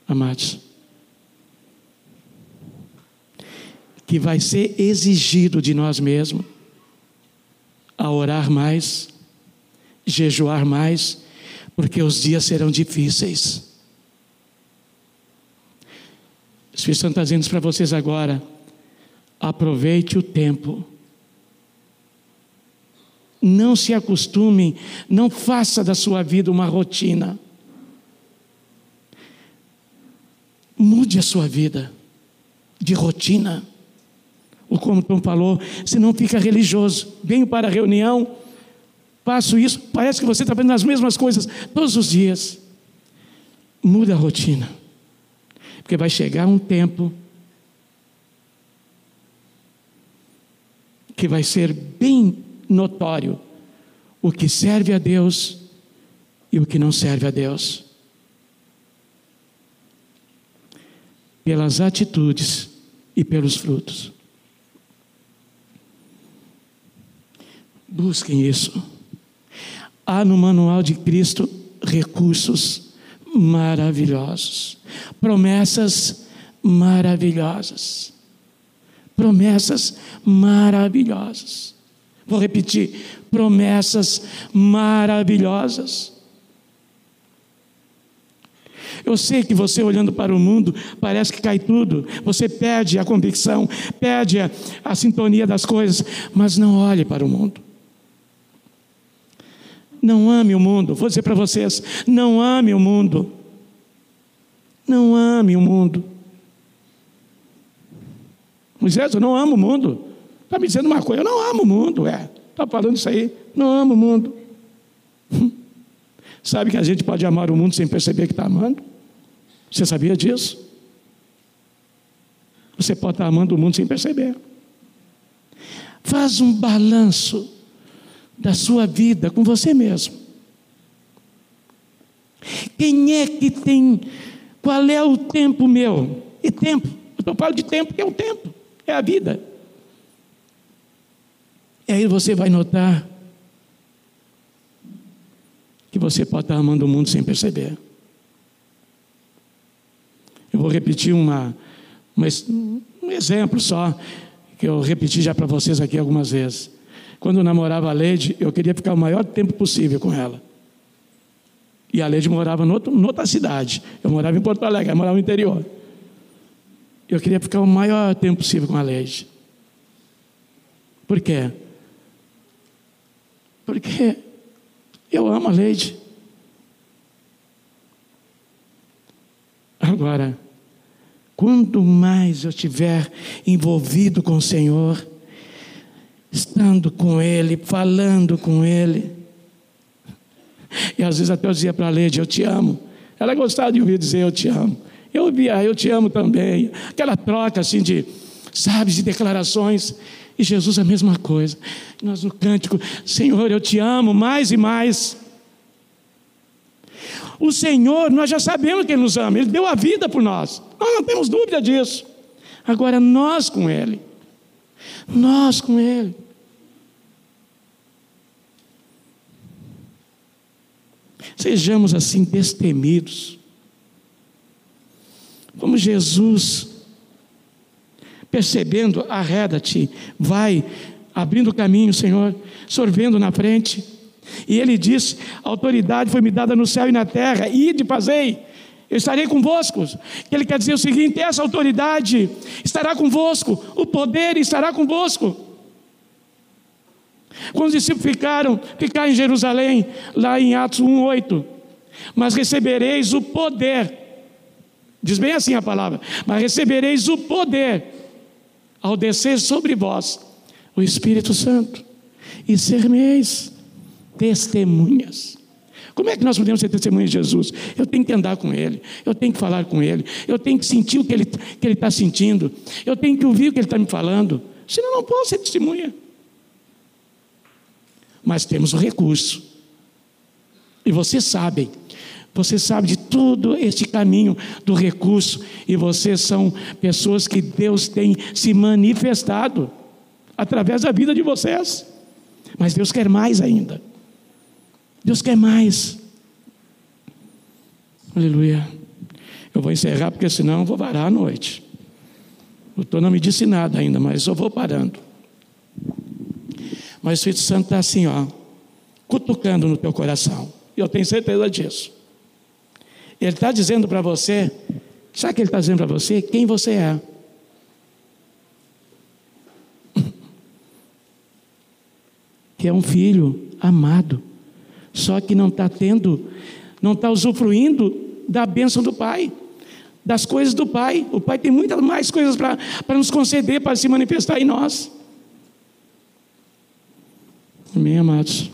Speaker 2: amados, que vai ser exigido de nós mesmos a orar mais, jejuar mais, porque os dias serão difíceis. O Espírito Santo está dizendo para vocês agora: aproveite o tempo. Não se acostume, não faça da sua vida uma rotina. Mude a sua vida de rotina. O como Tom falou, você não fica religioso. Venho para a reunião, faço isso, parece que você está fazendo as mesmas coisas todos os dias. Muda a rotina. Porque vai chegar um tempo que vai ser bem notório o que serve a Deus e o que não serve a Deus. Pelas atitudes e pelos frutos. Busquem isso. Há no manual de Cristo recursos maravilhosos, promessas maravilhosas. Promessas maravilhosas. Vou repetir: promessas maravilhosas. Eu sei que você olhando para o mundo parece que cai tudo, você perde a convicção, perde a, a sintonia das coisas, mas não olhe para o mundo. Não ame o mundo. Vou dizer para vocês: não ame o mundo. Não ame o mundo. Moisés, eu não amo o mundo. Está me dizendo uma coisa, eu não amo o mundo. É, está falando isso aí. Não amo o mundo. (laughs) Sabe que a gente pode amar o mundo sem perceber que está amando? Você sabia disso? Você pode estar amando o mundo sem perceber. Faz um balanço da sua vida com você mesmo. Quem é que tem, qual é o tempo meu? E tempo, eu falo de tempo, que é o tempo, é a vida. E aí você vai notar que você pode estar amando o mundo sem perceber. Eu vou repetir uma, uma um exemplo só, que eu repeti já para vocês aqui algumas vezes. Quando eu namorava a Leide, eu queria ficar o maior tempo possível com ela. E a Leide morava em outra cidade. Eu morava em Porto Alegre, ela morava no interior. Eu queria ficar o maior tempo possível com a Leide. Por quê? Porque eu amo a Leide. Agora, quanto mais eu estiver envolvido com o Senhor, estando com Ele, falando com Ele. E às vezes até eu dizia para a Leide, eu te amo. Ela gostava de ouvir dizer, eu te amo. Eu ouvia, eu te amo também. Aquela troca assim de, sabe, de declarações. E Jesus a mesma coisa. Nós no cântico, Senhor, eu te amo mais e mais. O Senhor, nós já sabemos que Ele nos ama, Ele deu a vida por nós. Nós não temos dúvida disso. Agora nós com Ele. Nós com Ele. Sejamos assim destemidos. Como Jesus, percebendo, arreda-te, vai abrindo caminho, Senhor, sorvendo na frente. E ele disse: A autoridade foi me dada no céu e na terra, ide, fazei, eu estarei convosco. Ele quer dizer o seguinte: essa autoridade estará convosco, o poder estará convosco. Quando os discípulos ficaram, ficar em Jerusalém, lá em Atos 1:8, mas recebereis o poder. Diz bem assim a palavra: mas recebereis o poder ao descer sobre vós o Espírito Santo e sermeis testemunhas. Como é que nós podemos ser testemunhas de Jesus? Eu tenho que andar com Ele, eu tenho que falar com Ele, eu tenho que sentir o que Ele está sentindo, eu tenho que ouvir o que Ele está me falando, senão não posso ser testemunha mas temos o recurso. E vocês sabem, vocês sabem de todo este caminho do recurso, e vocês são pessoas que Deus tem se manifestado através da vida de vocês. Mas Deus quer mais ainda. Deus quer mais. Aleluia. Eu vou encerrar porque senão eu vou varar a noite. O doutor não me disse nada ainda, mas eu vou parando. Mas o Espírito Santo está assim, ó, cutucando no teu coração. E eu tenho certeza disso. Ele está dizendo para você, sabe o que ele está dizendo para você? Quem você é. (laughs) Que é um filho amado, só que não está tendo, não está usufruindo da bênção do Pai, das coisas do Pai. O Pai tem muitas mais coisas para nos conceder, para se manifestar em nós. Amém, amados.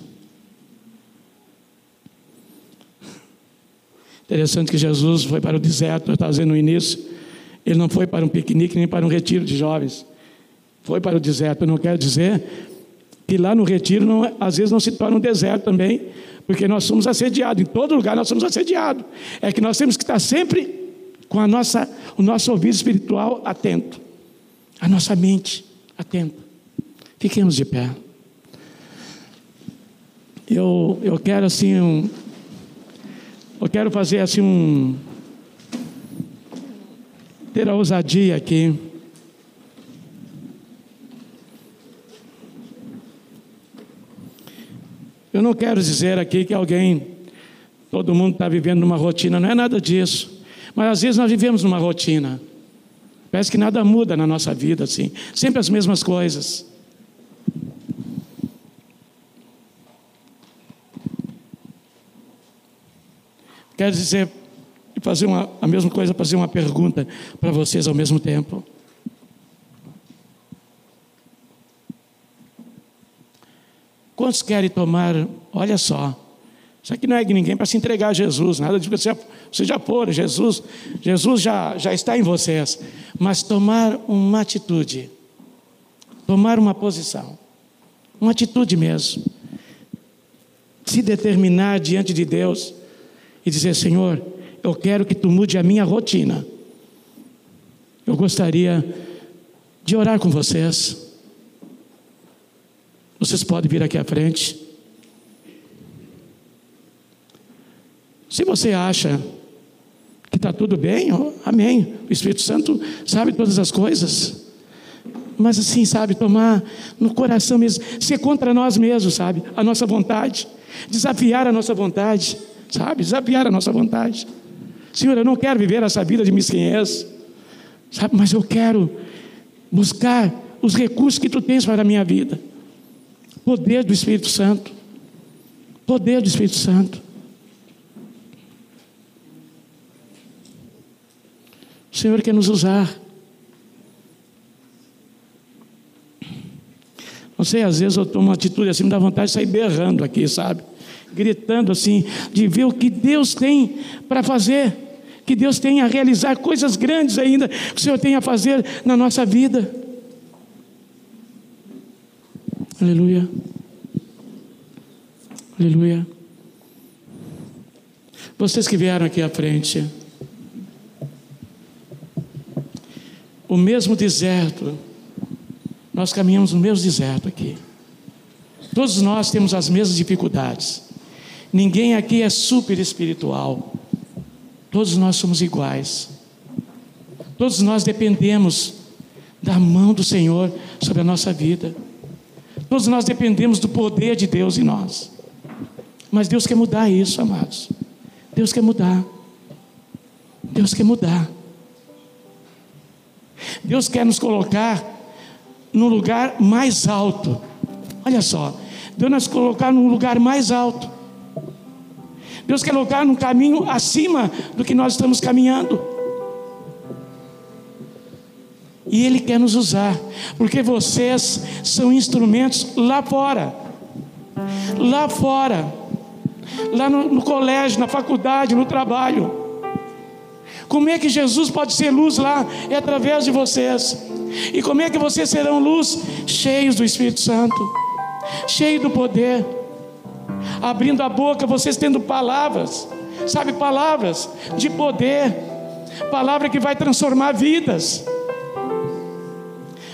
Speaker 2: Interessante que Jesus foi para o deserto, eu estava dizendo no início. Ele não foi para um piquenique nem para um retiro de jovens. Foi para o deserto. Eu não quero dizer que lá no retiro, não, às vezes, não se torna um deserto também, porque nós somos assediados. Em todo lugar nós somos assediados. É que nós temos que estar sempre com a nossa, o nosso ouvido espiritual atento, a nossa mente atenta. Fiquemos de pé. Eu, eu quero assim um, eu quero fazer assim um ter a ousadia aqui. Eu não quero dizer aqui que alguém, todo mundo está vivendo numa rotina, não é nada disso. Mas às vezes nós vivemos numa rotina. Parece que nada muda na nossa vida, assim. Sempre as mesmas coisas. Quero dizer, fazer uma, a mesma coisa, fazer uma pergunta para vocês ao mesmo tempo. Quantos querem tomar? Olha só. Isso aqui não é de ninguém para se entregar a Jesus, nada de você, você já for, Jesus, Jesus já, já está em vocês. Mas tomar uma atitude, tomar uma posição, uma atitude mesmo. Se determinar diante de Deus e dizer: Senhor, eu quero que tu mude a minha rotina. Eu gostaria de orar com vocês. Vocês podem vir aqui à frente. Se você acha que está tudo bem, oh, amém. O Espírito Santo sabe todas as coisas. Mas assim, sabe, tomar no coração mesmo, ser contra nós mesmos, sabe, a nossa vontade, desafiar a nossa vontade sabe? Desafiar a nossa vontade. Senhor, eu não quero viver essa vida de mesquinhez, sabe? Mas eu quero buscar os recursos que tu tens para a minha vida. Poder do Espírito Santo. Poder do Espírito Santo. O Senhor quer nos usar. Não sei, às vezes eu tomo uma atitude assim, me dá vontade de sair berrando aqui, sabe? Gritando assim, de ver o que Deus tem para fazer, que Deus tem a realizar coisas grandes ainda, que o Senhor tem a fazer na nossa vida. Aleluia. Aleluia. Vocês que vieram aqui à frente, o mesmo deserto, nós caminhamos no mesmo deserto aqui. Todos nós temos as mesmas dificuldades. Ninguém aqui é super espiritual. Todos nós somos iguais. Todos nós dependemos da mão do Senhor sobre a nossa vida. Todos nós dependemos do poder de Deus em nós. Mas Deus quer mudar isso, amados. Deus quer mudar. Deus quer mudar. Deus quer nos colocar no lugar mais alto. Olha só, Deus nos colocar no lugar mais alto. Deus quer colocar num caminho acima do que nós estamos caminhando. E Ele quer nos usar, porque vocês são instrumentos lá fora. Lá fora. Lá no, no colégio, na faculdade, no trabalho. Como é que Jesus pode ser luz lá? É através de vocês. E como é que vocês serão luz? Cheios do Espírito Santo, cheios do poder abrindo a boca, vocês tendo palavras, sabe, palavras de poder, palavra que vai transformar vidas.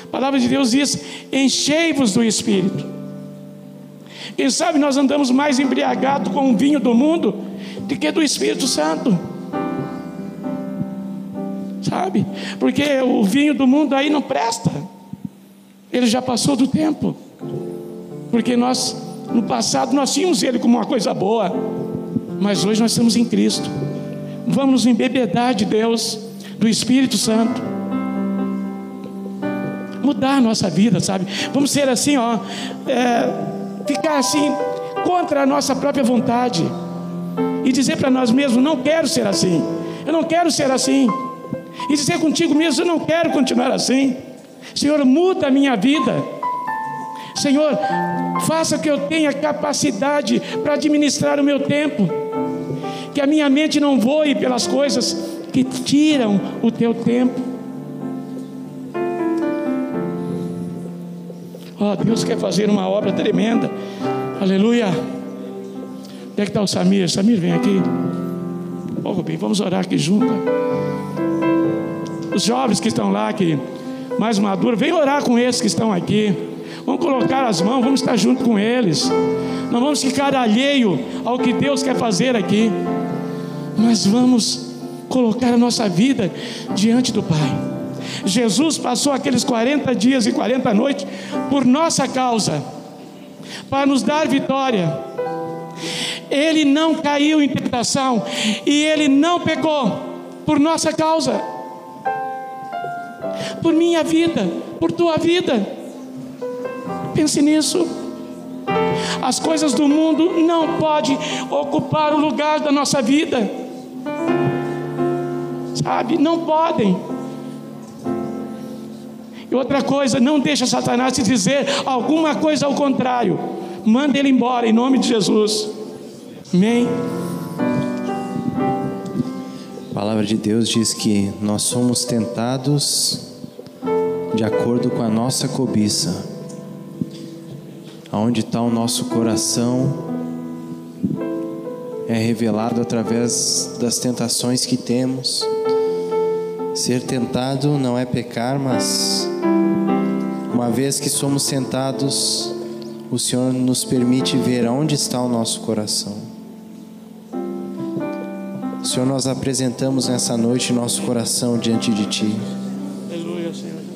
Speaker 2: A palavra de Deus diz: enchei-vos do Espírito. Quem sabe nós andamos mais embriagados com o vinho do mundo do que do Espírito Santo. sabe? Porque o vinho do mundo aí não presta, ele já passou do tempo, porque nós, no passado, nós tínhamos ele como uma coisa boa, mas hoje nós estamos em Cristo, vamos nos embebedar de Deus, do Espírito Santo, mudar a nossa vida, sabe? Vamos ser assim, ó, é, ficar assim, contra a nossa própria vontade, e dizer para nós mesmos: não quero ser assim, eu não quero ser assim, e dizer contigo mesmo: eu não quero continuar assim. Senhor, muda a minha vida. Senhor, faça que eu tenha capacidade para administrar o meu tempo, que a minha mente não voe pelas coisas que tiram o teu tempo. Oh, Deus quer fazer uma obra tremenda. Aleluia. Onde é que está o Samir? Samir, vem aqui. Ô, oh, Rubim, vamos orar aqui junto. Os jovens que estão lá, que mais maduros, vem orar com esses que estão aqui. Vamos colocar as mãos, vamos estar junto com eles. Não vamos ficar alheio ao que Deus quer fazer aqui. Mas vamos colocar a nossa vida diante do Pai. Jesus passou aqueles 40 dias e 40 noites por nossa causa, para nos dar vitória ele não caiu em tentação e ele não pecou por nossa causa, por minha vida, por tua vida. Pense nisso. As coisas do mundo não podem ocupar o lugar da nossa vida. Sabe? Não podem. E outra coisa, não deixa Satanás te dizer alguma coisa ao contrário. Manda ele embora em nome de Jesus. Amém.
Speaker 3: A palavra de Deus diz que nós somos tentados de acordo com a nossa cobiça. Aonde está o nosso coração é revelado através das tentações que temos. Ser tentado não é pecar, mas uma vez que somos tentados, o Senhor nos permite ver aonde está o nosso coração. Senhor, nós apresentamos nessa noite nosso coração diante de Ti.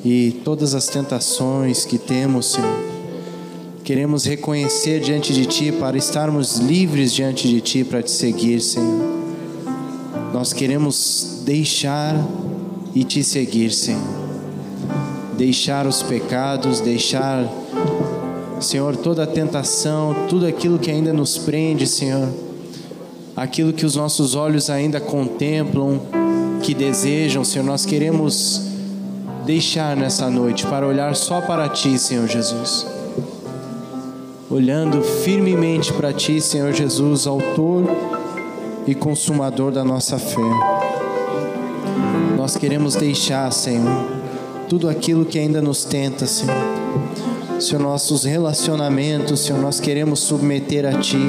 Speaker 3: E todas as tentações que temos, Senhor, queremos reconhecer diante de Ti para estarmos livres diante de Ti para Te seguir, Senhor. Nós queremos deixar e Te seguir, Senhor. Deixar os pecados, deixar, Senhor, toda a tentação, tudo aquilo que ainda nos prende, Senhor aquilo que os nossos olhos ainda contemplam, que desejam, Senhor, nós queremos deixar nessa noite para olhar só para Ti, Senhor Jesus. Olhando firmemente para Ti, Senhor Jesus, Autor e Consumador da nossa fé. Nós queremos deixar, Senhor, tudo aquilo que ainda nos tenta, Senhor. Senhor, nossos relacionamentos, Senhor, nós queremos submeter a Ti.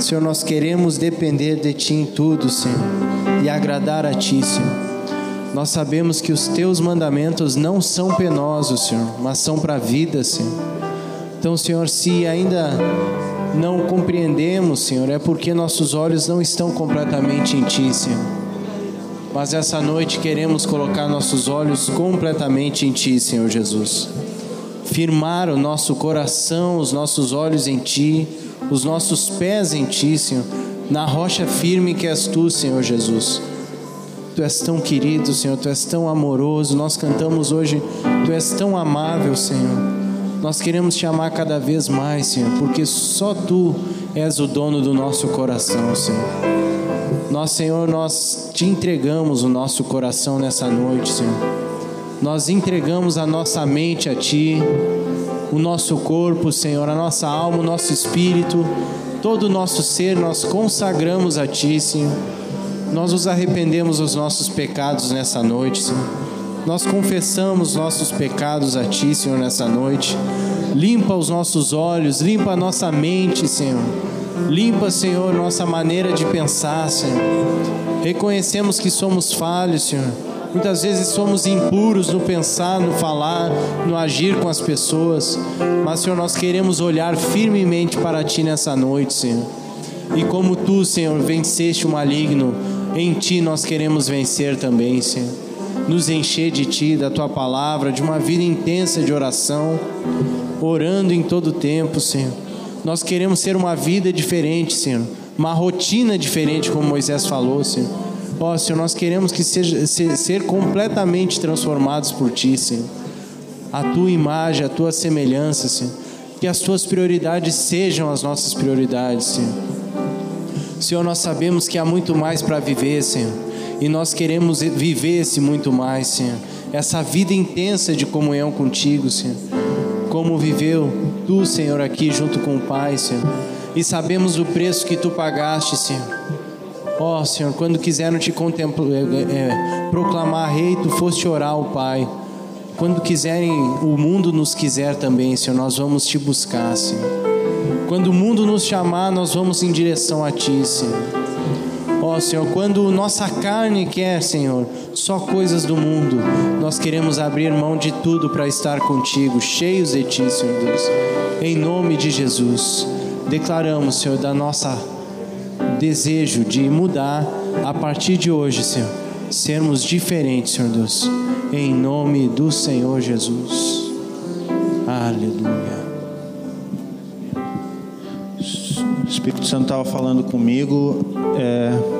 Speaker 3: Senhor, nós queremos depender de Ti em tudo, Senhor, e agradar a Ti, Senhor. Nós sabemos que os Teus mandamentos não são penosos, Senhor, mas são para a vida, Senhor. Então, Senhor, se ainda não compreendemos, Senhor, é porque nossos olhos não estão completamente em Ti, Senhor. Mas essa noite queremos colocar nossos olhos completamente em Ti, Senhor Jesus. Firmar o nosso coração, os nossos olhos em Ti os nossos pés em Ti, Senhor, na rocha firme que és Tu, Senhor Jesus. Tu és tão querido, Senhor, Tu és tão amoroso. Nós cantamos hoje, Tu és tão amável, Senhor. Nós queremos te amar cada vez mais, Senhor, porque só Tu és o dono do nosso coração, Senhor. Nós, Senhor, nós te entregamos o nosso coração nessa noite, Senhor. Nós entregamos a nossa mente a Ti o nosso corpo, Senhor, a nossa alma, o nosso espírito, todo o nosso ser, nós consagramos a Ti, Senhor. Nós nos arrependemos dos nossos pecados nessa noite, Senhor. Nós confessamos nossos pecados a Ti, Senhor, nessa noite. Limpa os nossos olhos, limpa a nossa mente, Senhor. Limpa, Senhor, nossa maneira de pensar, Senhor. Reconhecemos que somos falhos, Senhor Muitas vezes somos impuros no pensar, no falar, no agir com as pessoas. Mas, Senhor, nós queremos olhar firmemente para Ti nessa noite, Senhor. E como Tu, Senhor, venceste o maligno, Em Ti nós queremos vencer também, Senhor. Nos encher de Ti, da Tua palavra, de uma vida intensa de oração, orando em todo tempo, Senhor. Nós queremos ser uma vida diferente, Senhor. Uma rotina diferente, como Moisés falou, Senhor. Ó, oh, Senhor, nós queremos que seja, ser, ser completamente transformados por Ti, Senhor. A Tua imagem, a Tua semelhança, Senhor. Que as Tuas prioridades sejam as nossas prioridades, Senhor. Senhor, nós sabemos que há muito mais para viver, Senhor. E nós queremos viver esse muito mais, Senhor. Essa vida intensa de comunhão contigo, Senhor. Como viveu Tu, Senhor, aqui junto com o Pai, Senhor. E sabemos o preço que Tu pagaste, Senhor. Ó oh, Senhor, quando quiseram te contemplar, é, é, proclamar rei, Tu foste orar ao Pai. Quando quiserem, o mundo nos quiser também, Senhor, nós vamos te buscar, Senhor. Quando o mundo nos chamar, nós vamos em direção a Ti, Senhor. Ó oh, Senhor, quando nossa carne quer, Senhor, só coisas do mundo, nós queremos abrir mão de tudo para estar contigo, cheios de Ti, Senhor Deus. Em nome de Jesus, declaramos, Senhor, da nossa desejo de mudar a partir de hoje, Senhor, sermos diferentes, Senhor Deus. Em nome do Senhor Jesus. Aleluia.
Speaker 4: O Espírito Santo estava falando comigo é,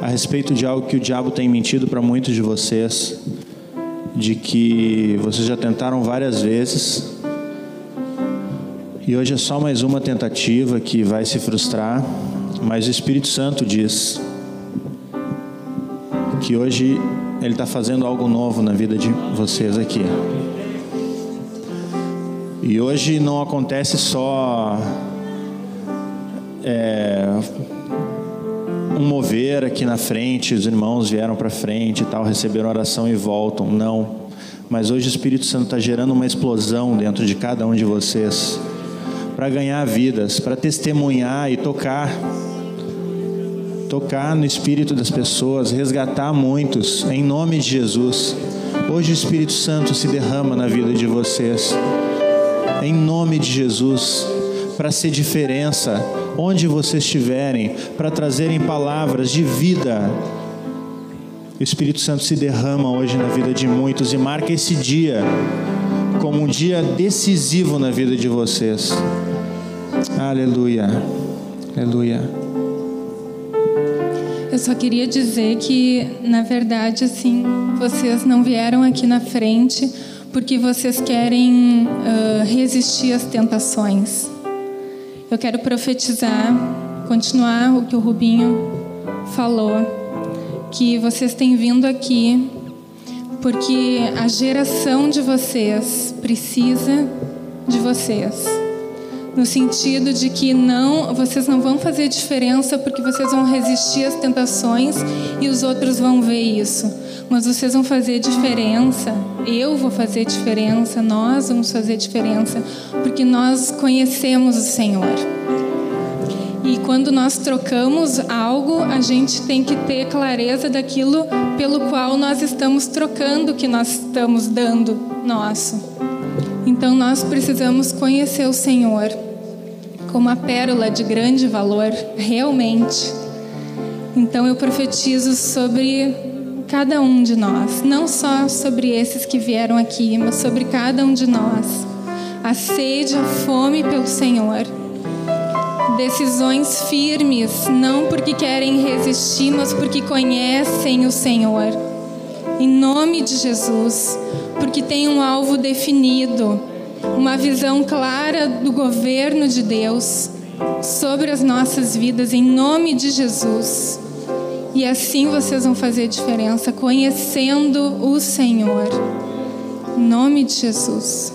Speaker 4: a respeito de algo que o diabo tem mentido para muitos de vocês, de que vocês já tentaram várias vezes e hoje é só mais uma tentativa que vai se frustrar, mas o Espírito Santo diz que hoje ele está fazendo algo novo na vida de vocês aqui. E hoje não acontece só é, um mover aqui na frente, os irmãos vieram para frente e tal, receberam oração e voltam. Não. Mas hoje o Espírito Santo está gerando uma explosão dentro de cada um de vocês para ganhar vidas, para testemunhar e tocar. Tocar no espírito das pessoas, resgatar muitos, em nome de Jesus. Hoje o Espírito Santo se derrama na vida de vocês, em nome de Jesus, para ser diferença onde vocês estiverem, para trazerem palavras de vida. O Espírito Santo se derrama hoje na vida de muitos e marca esse dia como um dia decisivo na vida de vocês. Aleluia. Aleluia.
Speaker 5: Eu só queria dizer que, na verdade, assim, vocês não vieram aqui na frente porque vocês querem uh, resistir às tentações. Eu quero profetizar, continuar o que o Rubinho falou, que vocês têm vindo aqui porque a geração de vocês precisa de vocês. No sentido de que não, vocês não vão fazer diferença porque vocês vão resistir às tentações e os outros vão ver isso. Mas vocês vão fazer diferença, eu vou fazer diferença, nós vamos fazer diferença, porque nós conhecemos o Senhor. E quando nós trocamos algo, a gente tem que ter clareza daquilo pelo qual nós estamos trocando, que nós estamos dando nosso. Então nós precisamos conhecer o Senhor como a pérola de grande valor, realmente. Então eu profetizo sobre cada um de nós, não só sobre esses que vieram aqui, mas sobre cada um de nós. A sede, a fome pelo Senhor. Decisões firmes, não porque querem resistir, mas porque conhecem o Senhor. Em nome de Jesus, porque tem um alvo definido, uma visão clara do governo de Deus sobre as nossas vidas, em nome de Jesus. E assim vocês vão fazer diferença, conhecendo o Senhor. Em nome de Jesus.